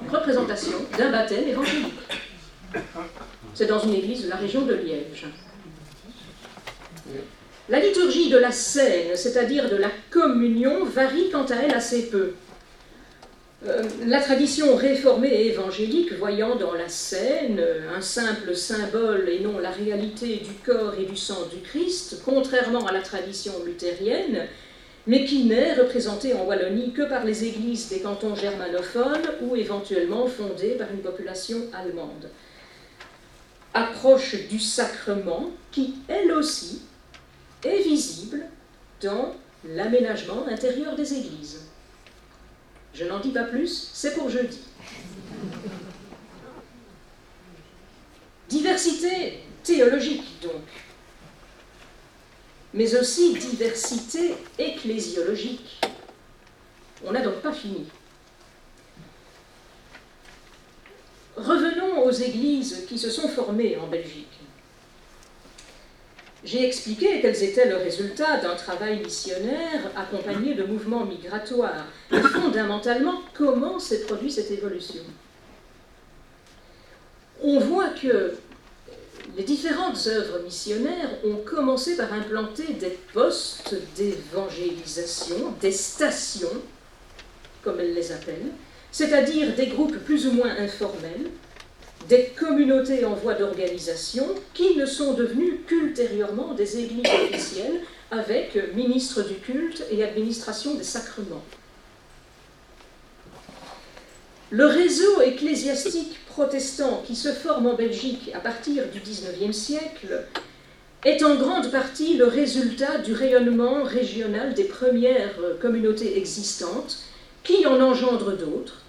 une représentation d'un baptême évangélique. C'est dans une église de la région de Liège. La liturgie de la scène, c'est-à-dire de la communion, varie quant à elle assez peu. Euh, la tradition réformée et évangélique, voyant dans la scène un simple symbole et non la réalité du corps et du sang du Christ, contrairement à la tradition luthérienne, mais qui n'est représentée en Wallonie que par les églises des cantons germanophones ou éventuellement fondées par une population allemande. Approche du sacrement qui, elle aussi, est visible dans l'aménagement intérieur des églises. Je n'en dis pas plus, c'est pour jeudi. Diversité théologique donc, mais aussi diversité ecclésiologique. On n'a donc pas fini. Revenons aux églises qui se sont formées en Belgique. J'ai expliqué quels étaient le résultat d'un travail missionnaire accompagné de mouvements migratoires et fondamentalement comment s'est produite cette évolution? On voit que les différentes œuvres missionnaires ont commencé par implanter des postes d'évangélisation, des stations, comme elles les appellent, c'est-à-dire des groupes plus ou moins informels des communautés en voie d'organisation qui ne sont devenues qu'ultérieurement des églises officielles avec ministre du culte et administration des sacrements. Le réseau ecclésiastique protestant qui se forme en Belgique à partir du XIXe siècle est en grande partie le résultat du rayonnement régional des premières communautés existantes qui en engendrent d'autres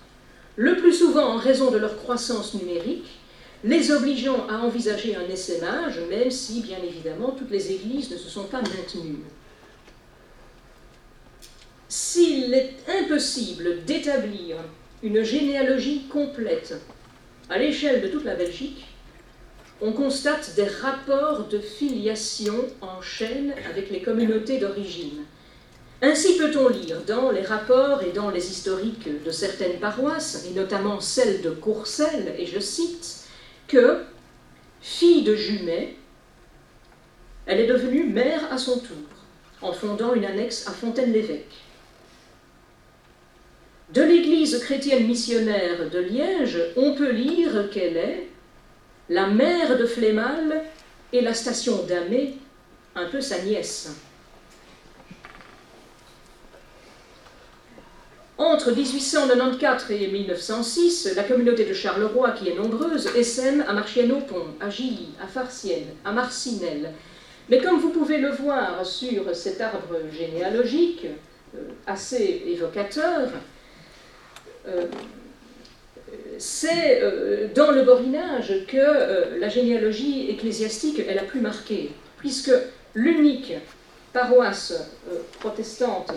le plus souvent en raison de leur croissance numérique, les obligeant à envisager un essaimage, même si, bien évidemment, toutes les églises ne se sont pas maintenues. S'il est impossible d'établir une généalogie complète à l'échelle de toute la Belgique, on constate des rapports de filiation en chaîne avec les communautés d'origine. Ainsi peut-on lire dans les rapports et dans les historiques de certaines paroisses, et notamment celle de Courcelles, et je cite, que, fille de Jumet, Elle est devenue maire à son tour, en fondant une annexe à Fontaine-l'Évêque. De l'église chrétienne missionnaire de Liège, on peut lire qu'elle est la mère de Flémal et la station d'Amé, un peu sa nièce. Entre 1894 et 1906, la communauté de Charleroi, qui est nombreuse, essaime à Marchienne-au-Pont, à Gilly, à Farciennes, à Marcinelle. Mais comme vous pouvez le voir sur cet arbre généalogique, euh, assez évocateur, euh, c'est euh, dans le borinage que la généalogie ecclésiastique est la plus marquée, puisque l'unique paroisse protestante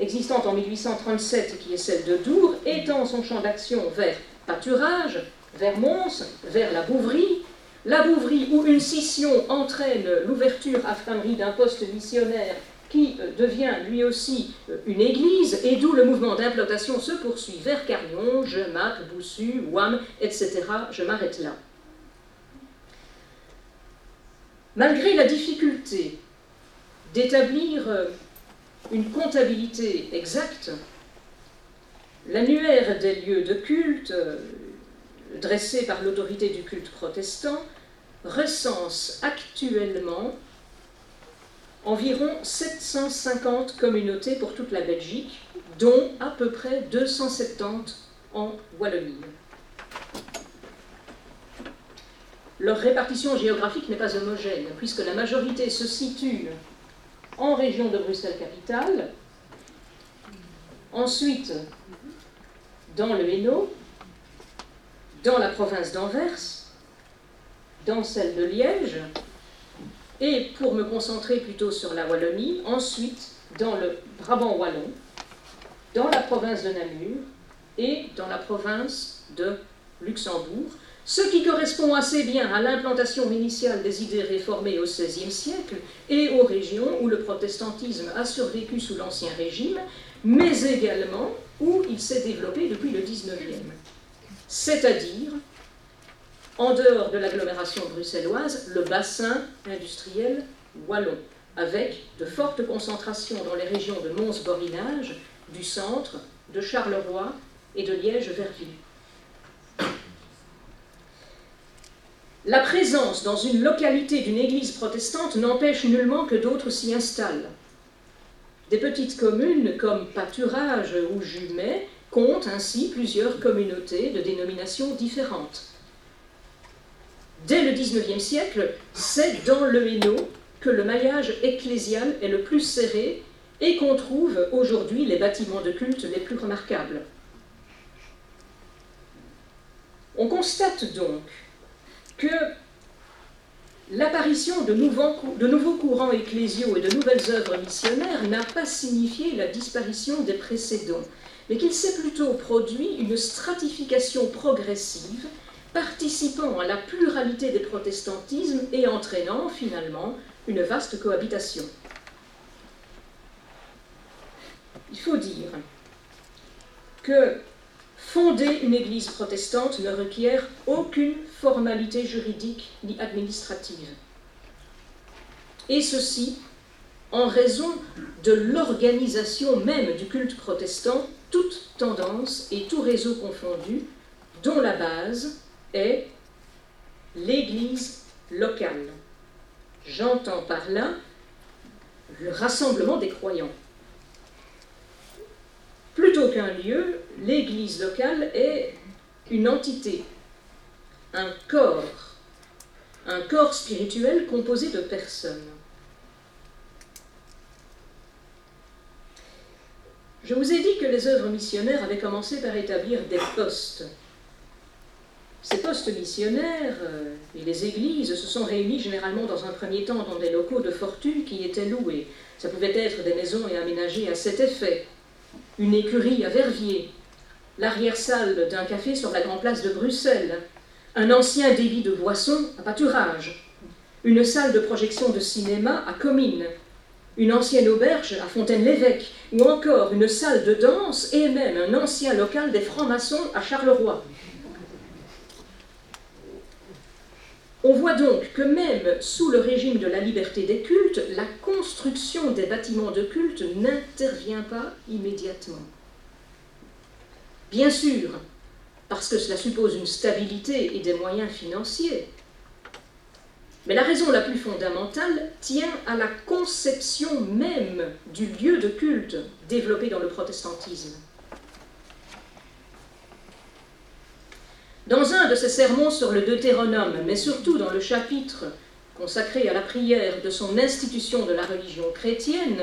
existante en 1837, qui est celle de Dour, étend son champ d'action vers Pâturage, vers Mons, vers la Bouvrie, la Bouvrie où une scission entraîne l'ouverture à Framerie d'un poste missionnaire qui euh, devient lui aussi euh, une église, et d'où le mouvement d'implantation se poursuit vers Carnion, Gemac, Boussu, Ouam, etc. Je m'arrête là. Malgré la difficulté d'établir euh, une comptabilité exacte, l'annuaire des lieux de culte, euh, dressé par l'autorité du culte protestant, recense actuellement environ 750 communautés pour toute la Belgique, dont à peu près 270 en Wallonie. Leur répartition géographique n'est pas homogène, puisque la majorité se situe en région de Bruxelles-Capitale, ensuite dans le Hainaut, dans la province d'Anvers, dans celle de Liège, et pour me concentrer plutôt sur la Wallonie, ensuite dans le Brabant wallon, dans la province de Namur et dans la province de Luxembourg, ce qui correspond assez bien à l'implantation initiale des idées réformées au XVIe siècle et aux régions où le protestantisme a survécu sous l'Ancien Régime, mais également où il s'est développé depuis le XIXe, c'est-à-dire en dehors de l'agglomération bruxelloise, le bassin industriel wallon, avec de fortes concentrations dans les régions de Mons-Borinage, du centre, de Charleroi et de Liège-Verviers. La présence dans une localité d'une église protestante n'empêche nullement que d'autres s'y installent. Des petites communes comme Pâturage ou Jumet comptent ainsi plusieurs communautés de dénominations différentes. Dès le XIXe siècle, c'est dans le Hainaut que le maillage ecclésial est le plus serré et qu'on trouve aujourd'hui les bâtiments de culte les plus remarquables. On constate donc que l'apparition de nouveaux, courants ecclésiaux et de nouvelles œuvres missionnaires n'a pas signifié la disparition des précédents, mais qu'il s'est plutôt produit une stratification progressive participant à la pluralité des protestantismes et entraînant finalement une vaste cohabitation. Il faut dire que Fonder une église protestante ne requiert aucune formalité juridique ni administrative. Et ceci en raison de l'organisation même du culte protestant, toute tendance et tout réseau confondu, dont la base est l'Église locale. J'entends par là le rassemblement des croyants. Plutôt qu'un lieu, l'Église locale est une entité, un corps, un corps spirituel composé de personnes. Je vous ai dit que les œuvres missionnaires avaient commencé par établir des postes. Ces postes missionnaires euh, et les églises se sont réunis généralement dans un premier temps dans des locaux de fortune qui étaient loués. Ça pouvait être des maisons et aménagées à cet effet, une écurie à Verviers, l'arrière-salle d'un café sur la grande place de Bruxelles, un ancien débit de boissons à pâturage, une salle de projection de cinéma à Comines, une ancienne auberge à Fontaine-l'Évêque, ou encore une salle de danse et même un ancien local des francs-maçons à Charleroi. On voit donc que même sous le régime de la liberté des cultes, la construction des bâtiments de culte n'intervient pas immédiatement. Bien sûr, parce que cela suppose une stabilité et des moyens financiers. Mais la raison la plus fondamentale tient à la conception même du lieu de culte développé dans le protestantisme. Dans un de ses sermons sur le Deutéronome, mais surtout dans le chapitre consacré à la prière de son institution de la religion chrétienne,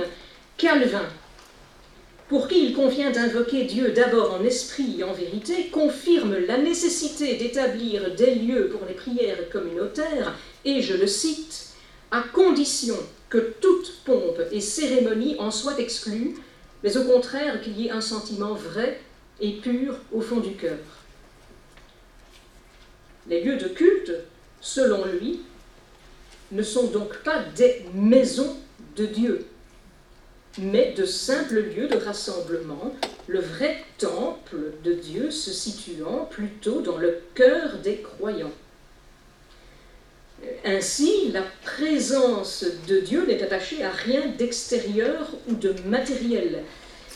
Calvin pour qui il convient d'invoquer Dieu d'abord en esprit et en vérité, confirme la nécessité d'établir des lieux pour les prières communautaires, et je le cite, à condition que toute pompe et cérémonie en soit exclue, mais au contraire qu'il y ait un sentiment vrai et pur au fond du cœur. Les lieux de culte, selon lui, ne sont donc pas des maisons de Dieu, mais de simples lieux de rassemblement, le vrai temple de Dieu se situant plutôt dans le cœur des croyants. Ainsi, la présence de Dieu n'est attachée à rien d'extérieur ou de matériel.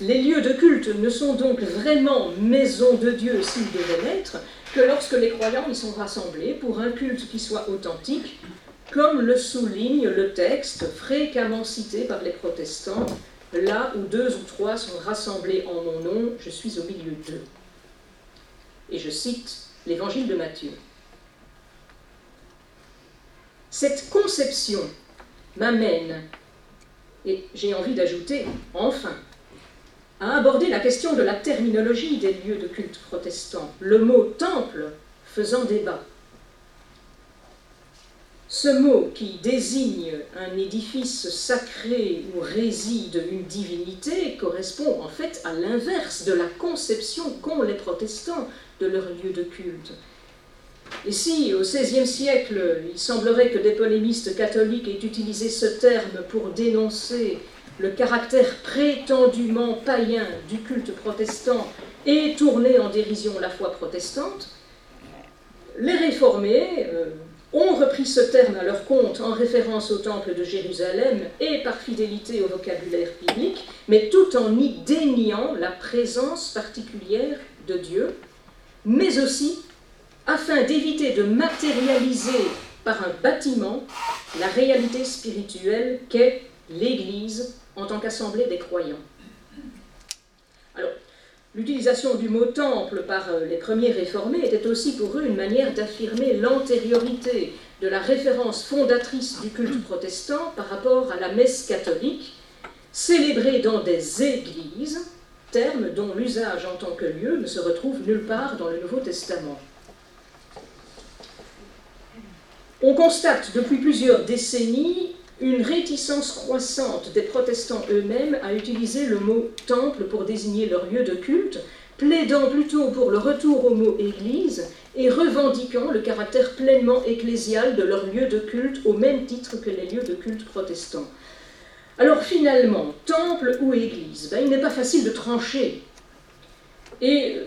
Les lieux de culte ne sont donc vraiment maison de Dieu s'ils devaient l'être que lorsque les croyants y sont rassemblés pour un culte qui soit authentique, comme le souligne le texte fréquemment cité par les protestants Là où deux ou trois sont rassemblés en mon nom, je suis au milieu d'eux. Et je cite l'évangile de Matthieu. Cette conception m'amène, et j'ai envie d'ajouter, enfin, à aborder la question de la terminologie des lieux de culte protestants, le mot temple faisant débat. Ce mot qui désigne un édifice sacré où réside une divinité correspond en fait à l'inverse de la conception qu'ont les protestants de leur lieu de culte. Et si, au XVIe siècle, il semblerait que des polémistes catholiques aient utilisé ce terme pour dénoncer le caractère prétendument païen du culte protestant et tourner en dérision la foi protestante, les réformés, euh, ont repris ce terme à leur compte en référence au temple de Jérusalem et par fidélité au vocabulaire biblique, mais tout en y déniant la présence particulière de Dieu, mais aussi afin d'éviter de matérialiser par un bâtiment la réalité spirituelle qu'est l'Église en tant qu'assemblée des croyants. Alors, L'utilisation du mot temple par euh, les premiers réformés était aussi pour eux une manière d'affirmer l'antériorité de la référence fondatrice du culte protestant par rapport à la messe catholique, célébrée dans des églises, terme dont l'usage en tant que lieu ne se retrouve nulle part dans le Nouveau Testament. On constate depuis plusieurs décennies une réticence croissante des protestants eux-mêmes à utiliser le mot temple pour désigner leur lieu de culte, plaidant plutôt pour le retour au mot église et revendiquant le caractère pleinement ecclésial de leur lieu de culte au même titre que les lieux de culte protestants. Alors finalement, temple ou église, ben, il n'est pas facile de trancher. Et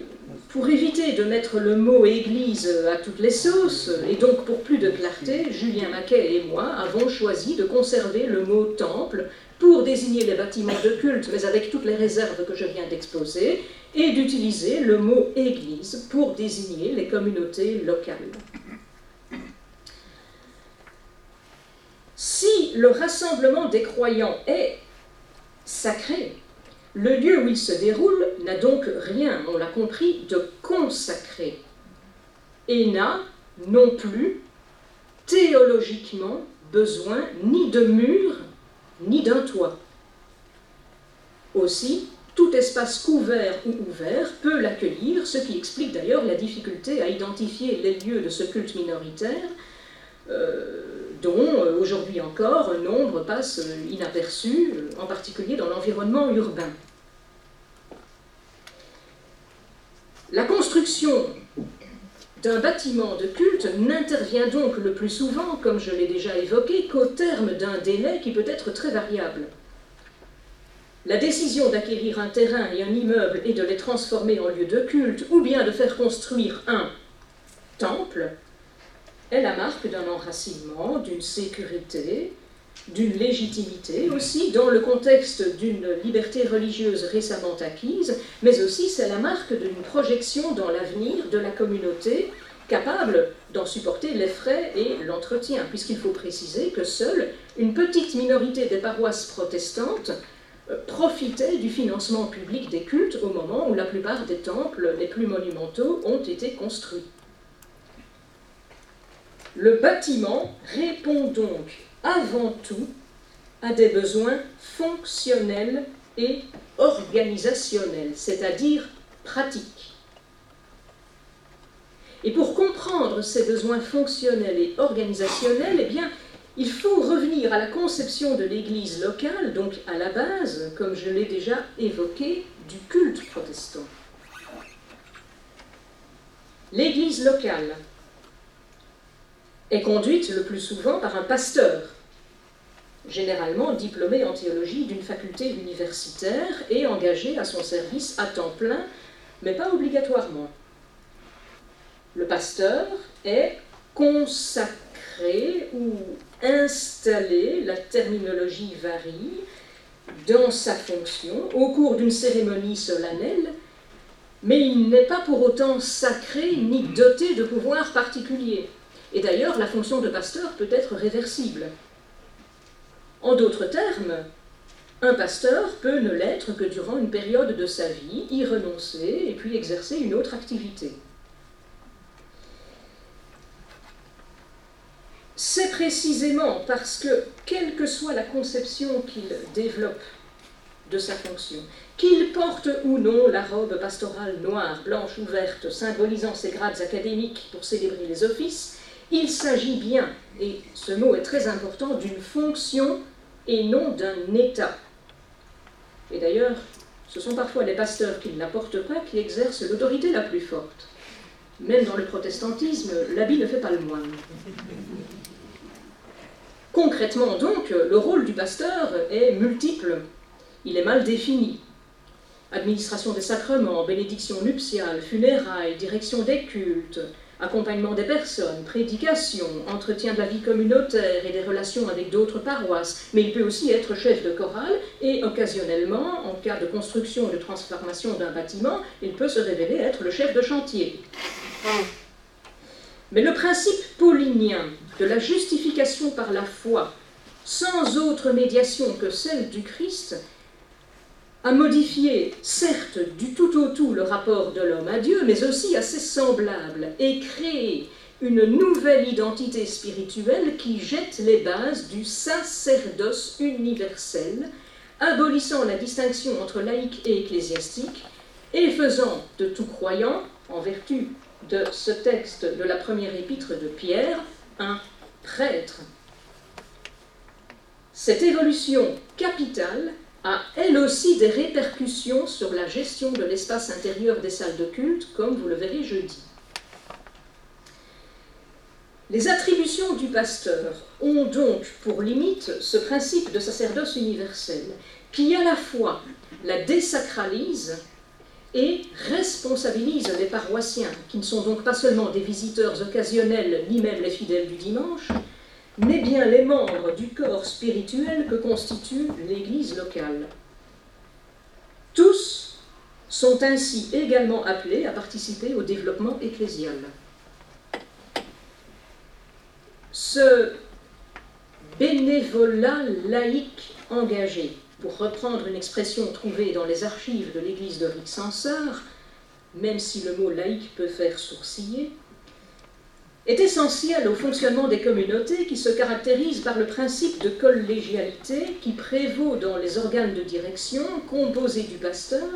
pour éviter de mettre le mot Église à toutes les sauces, et donc pour plus de clarté, Julien Maquet et moi avons choisi de conserver le mot Temple pour désigner les bâtiments de culte, mais avec toutes les réserves que je viens d'exposer, et d'utiliser le mot Église pour désigner les communautés locales. Si le rassemblement des croyants est sacré, le lieu où il se déroule n'a donc rien, on l'a compris, de consacré et n'a non plus théologiquement besoin ni de murs ni d'un toit. Aussi, tout espace couvert ou ouvert peut l'accueillir, ce qui explique d'ailleurs la difficulté à identifier les lieux de ce culte minoritaire, euh, dont euh, aujourd'hui encore nombre passe inaperçu, euh, en particulier dans l'environnement urbain. La construction d'un bâtiment de culte n'intervient donc le plus souvent, comme je l'ai déjà évoqué, qu'au terme d'un délai qui peut être très variable. La décision d'acquérir un terrain et un immeuble et de les transformer en lieu de culte, ou bien de faire construire un temple, est la marque d'un enracinement, d'une sécurité, d'une légitimité aussi dans le contexte d'une liberté religieuse récemment acquise, mais aussi c'est la marque d'une projection dans l'avenir de la communauté capable d'en supporter les frais et l'entretien, puisqu'il faut préciser que seule une petite minorité des paroisses protestantes euh, profitait du financement public des cultes au moment où la plupart des temples les plus monumentaux ont été construits. Le bâtiment répond donc avant tout à des besoins fonctionnels et organisationnels, c'est-à-dire pratiques. Et pour comprendre ces besoins fonctionnels et organisationnels, eh bien, il faut revenir à la conception de l'Église locale, donc à la base, comme je l'ai déjà évoqué, du culte protestant. L'Église locale est conduite le plus souvent par un pasteur, généralement diplômé en théologie d'une faculté universitaire et engagé à son service à temps plein, mais pas obligatoirement. Le pasteur est consacré ou installé, la terminologie varie, dans sa fonction au cours d'une cérémonie solennelle, mais il n'est pas pour autant sacré ni doté de pouvoirs particuliers. Et d'ailleurs, la fonction de pasteur peut être réversible. En d'autres termes, un pasteur peut ne l'être que durant une période de sa vie, y renoncer et puis exercer une autre activité. c'est précisément parce que, quelle que soit la conception qu'il développe de sa fonction, qu'il porte ou non la robe pastorale noire, blanche ou verte, symbolisant ses grades académiques pour célébrer les offices, il s'agit bien, et ce mot est très important, d'une fonction et non d'un état. Et d'ailleurs, ce sont parfois les pasteurs qui ne la portent pas qui exercent l'autorité la plus forte. Même dans le protestantisme, l'habit ne fait pas le moine. Concrètement donc, le rôle du pasteur est multiple. Il est mal défini. Administration des sacrements, bénédiction nuptiale, funérailles, direction des cultes, accompagnement des personnes, prédication, entretien de la vie communautaire et des relations avec d'autres paroisses, mais il peut aussi être chef de chorale et occasionnellement, en cas de construction ou de transformation d'un bâtiment, il peut se révéler être le chef de chantier. Mais le principe paulinien de la justification par la foi, sans autre médiation que celle du Christ, a modifié, certes, du tout au tout le rapport de l'homme à Dieu, mais aussi à ses semblables, et créé une nouvelle identité spirituelle qui jette les bases du sacerdoce universel, abolissant la distinction entre laïque et ecclésiastique, et faisant de tout croyant, en vertu de ce texte de la première épître de Pierre, un prêtre. Cette évolution capitale a elle aussi des répercussions sur la gestion de l'espace intérieur des salles de culte, comme vous le verrez jeudi. Les attributions du pasteur ont donc pour limite ce principe de sacerdoce universel, qui à la fois la désacralise et responsabilise les paroissiens, qui ne sont donc pas seulement des visiteurs occasionnels, ni même les fidèles du dimanche, mais bien les membres du corps spirituel que constitue l'Église locale. Tous sont ainsi également appelés à participer au développement ecclésial. Ce bénévolat laïque engagé pour reprendre une expression trouvée dans les archives de l'église de Rixensart, même si le mot laïque peut faire sourciller, est essentiel au fonctionnement des communautés qui se caractérisent par le principe de collégialité qui prévaut dans les organes de direction composés du pasteur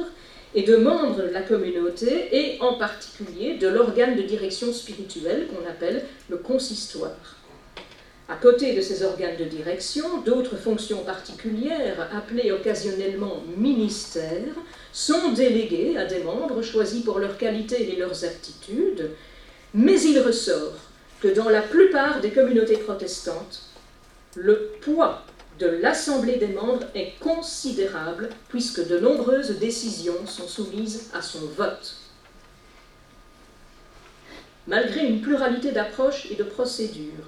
et de membres de la communauté et en particulier de l'organe de direction spirituelle qu'on appelle le consistoire. À côté de ces organes de direction, d'autres fonctions particulières, appelées occasionnellement ministères, sont déléguées à des membres choisis pour leur qualité et leurs aptitudes, mais il ressort que dans la plupart des communautés protestantes, le poids de l'Assemblée des membres est considérable puisque de nombreuses décisions sont soumises à son vote. malgré une pluralité d'approches et de procédures.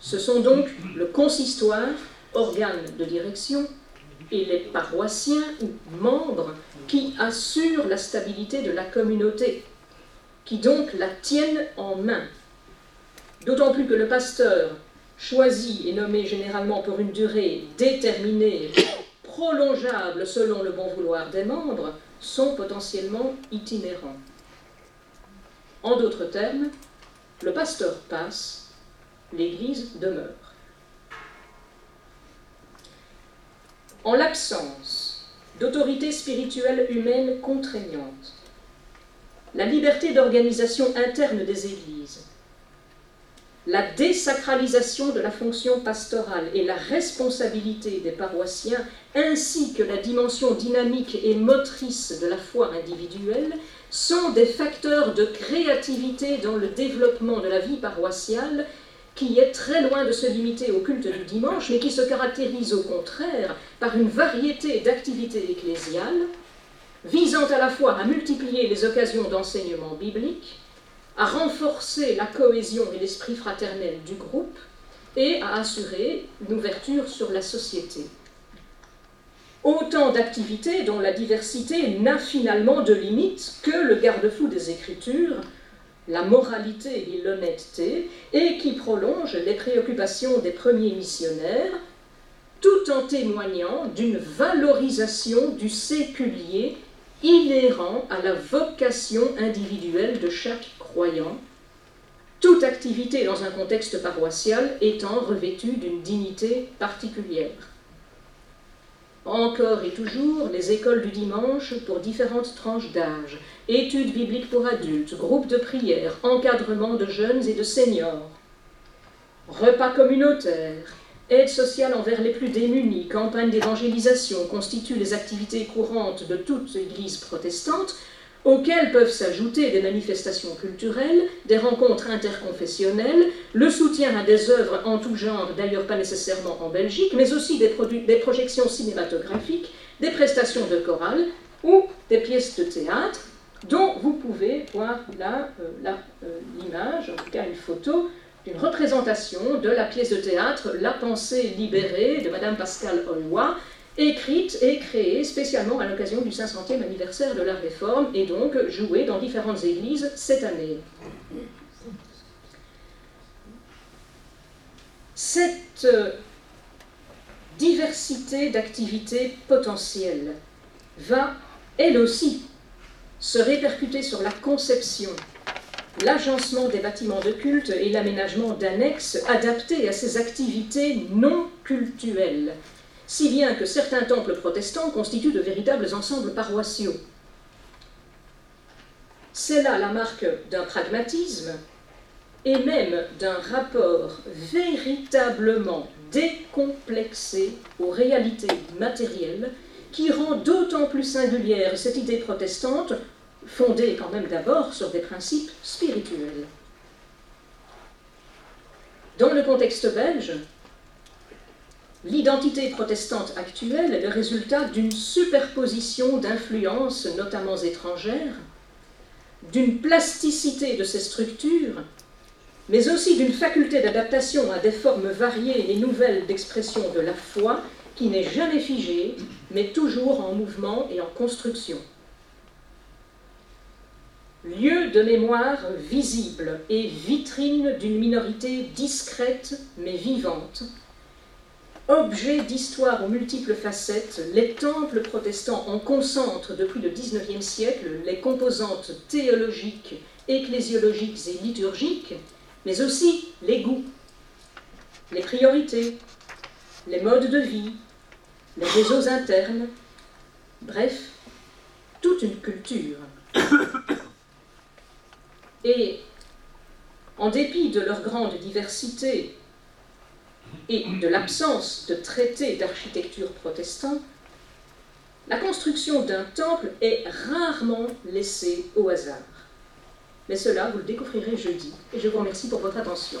Ce sont donc le consistoire, organe de direction, et les paroissiens ou membres qui assurent la stabilité de la communauté, qui donc la tiennent en main. D'autant plus que le pasteur, choisi et nommé généralement pour une durée déterminée, prolongeable selon le bon vouloir des membres, sont potentiellement itinérants. En d'autres termes, le pasteur passe, l'Église demeure. En l'absence d'autorité spirituelle humaine contraignante, la liberté d'organisation interne des Églises, la désacralisation de la fonction pastorale et la responsabilité des paroissiens, ainsi que la dimension dynamique et motrice de la foi individuelle, sont des facteurs de créativité dans le développement de la vie paroissiale qui est très loin de se limiter au culte du dimanche, mais qui se caractérise au contraire par une variété d'activités ecclésiales visant à la fois à multiplier les occasions d'enseignement biblique, à renforcer la cohésion et l'esprit fraternel du groupe et à assurer une ouverture sur la société. Autant d'activités dont la diversité n'a finalement de limite que le garde-fou des Écritures, la moralité et l'honnêteté, et qui prolongent les préoccupations des premiers missionnaires, tout en témoignant d'une valorisation du séculier inhérent à la vocation individuelle de chaque croyant, toute activité dans un contexte paroissial étant revêtue d'une dignité particulière. Encore et toujours, les écoles du dimanche pour différentes tranches d'âge, études bibliques pour adultes, groupes de prière, encadrement de jeunes et de seniors, repas communautaires, aide sociale envers les plus démunis, campagne d'évangélisation constituent les activités courantes de toute Église protestante, auxquelles peuvent s'ajouter des manifestations culturelles, des rencontres interconfessionnelles, le soutien à des œuvres en tout genre, d'ailleurs pas nécessairement en Belgique, mais aussi des, projections cinématographiques, des prestations de chorale ou des pièces de théâtre, dont vous pouvez voir là euh, euh, l'image, en tout cas une photo, d'une représentation de la pièce de théâtre La pensée libérée de Madame Pascal Hollois, écrite et créée spécialement à l'occasion du 500e anniversaire de la Réforme et donc jouée dans différentes églises cette année. Cette diversité d'activités potentielles va, elle aussi, se répercuter sur la conception, l'agencement des bâtiments de culte et l'aménagement d'annexes adaptés à ces activités non cultuelles si bien que certains temples protestants constituent de véritables ensembles paroissiaux. C'est là la marque d'un pragmatisme et même d'un rapport véritablement décomplexé aux réalités matérielles qui rend d'autant plus singulière cette idée protestante, fondée quand même d'abord sur des principes spirituels. Dans le contexte belge, L'identité protestante actuelle est le résultat d'une superposition d'influences, notamment étrangères, d'une plasticité de ses structures, mais aussi d'une faculté d'adaptation à des formes variées et nouvelles d'expression de la foi qui n'est jamais figée, mais toujours en mouvement et en construction. Lieu de mémoire visible et vitrine d'une minorité discrète mais vivante, Objet d'histoire aux multiples facettes, les temples protestants en concentrent depuis le XIXe siècle les composantes théologiques, ecclésiologiques et liturgiques, mais aussi les goûts, les priorités, les modes de vie, les réseaux internes, bref, toute une culture. Et en dépit de leur grande diversité et de l'absence de traités d'architecture protestant, la construction d'un temple est rarement laissée au hasard. Mais cela, vous le découvrirez jeudi. Et je vous remercie pour votre attention.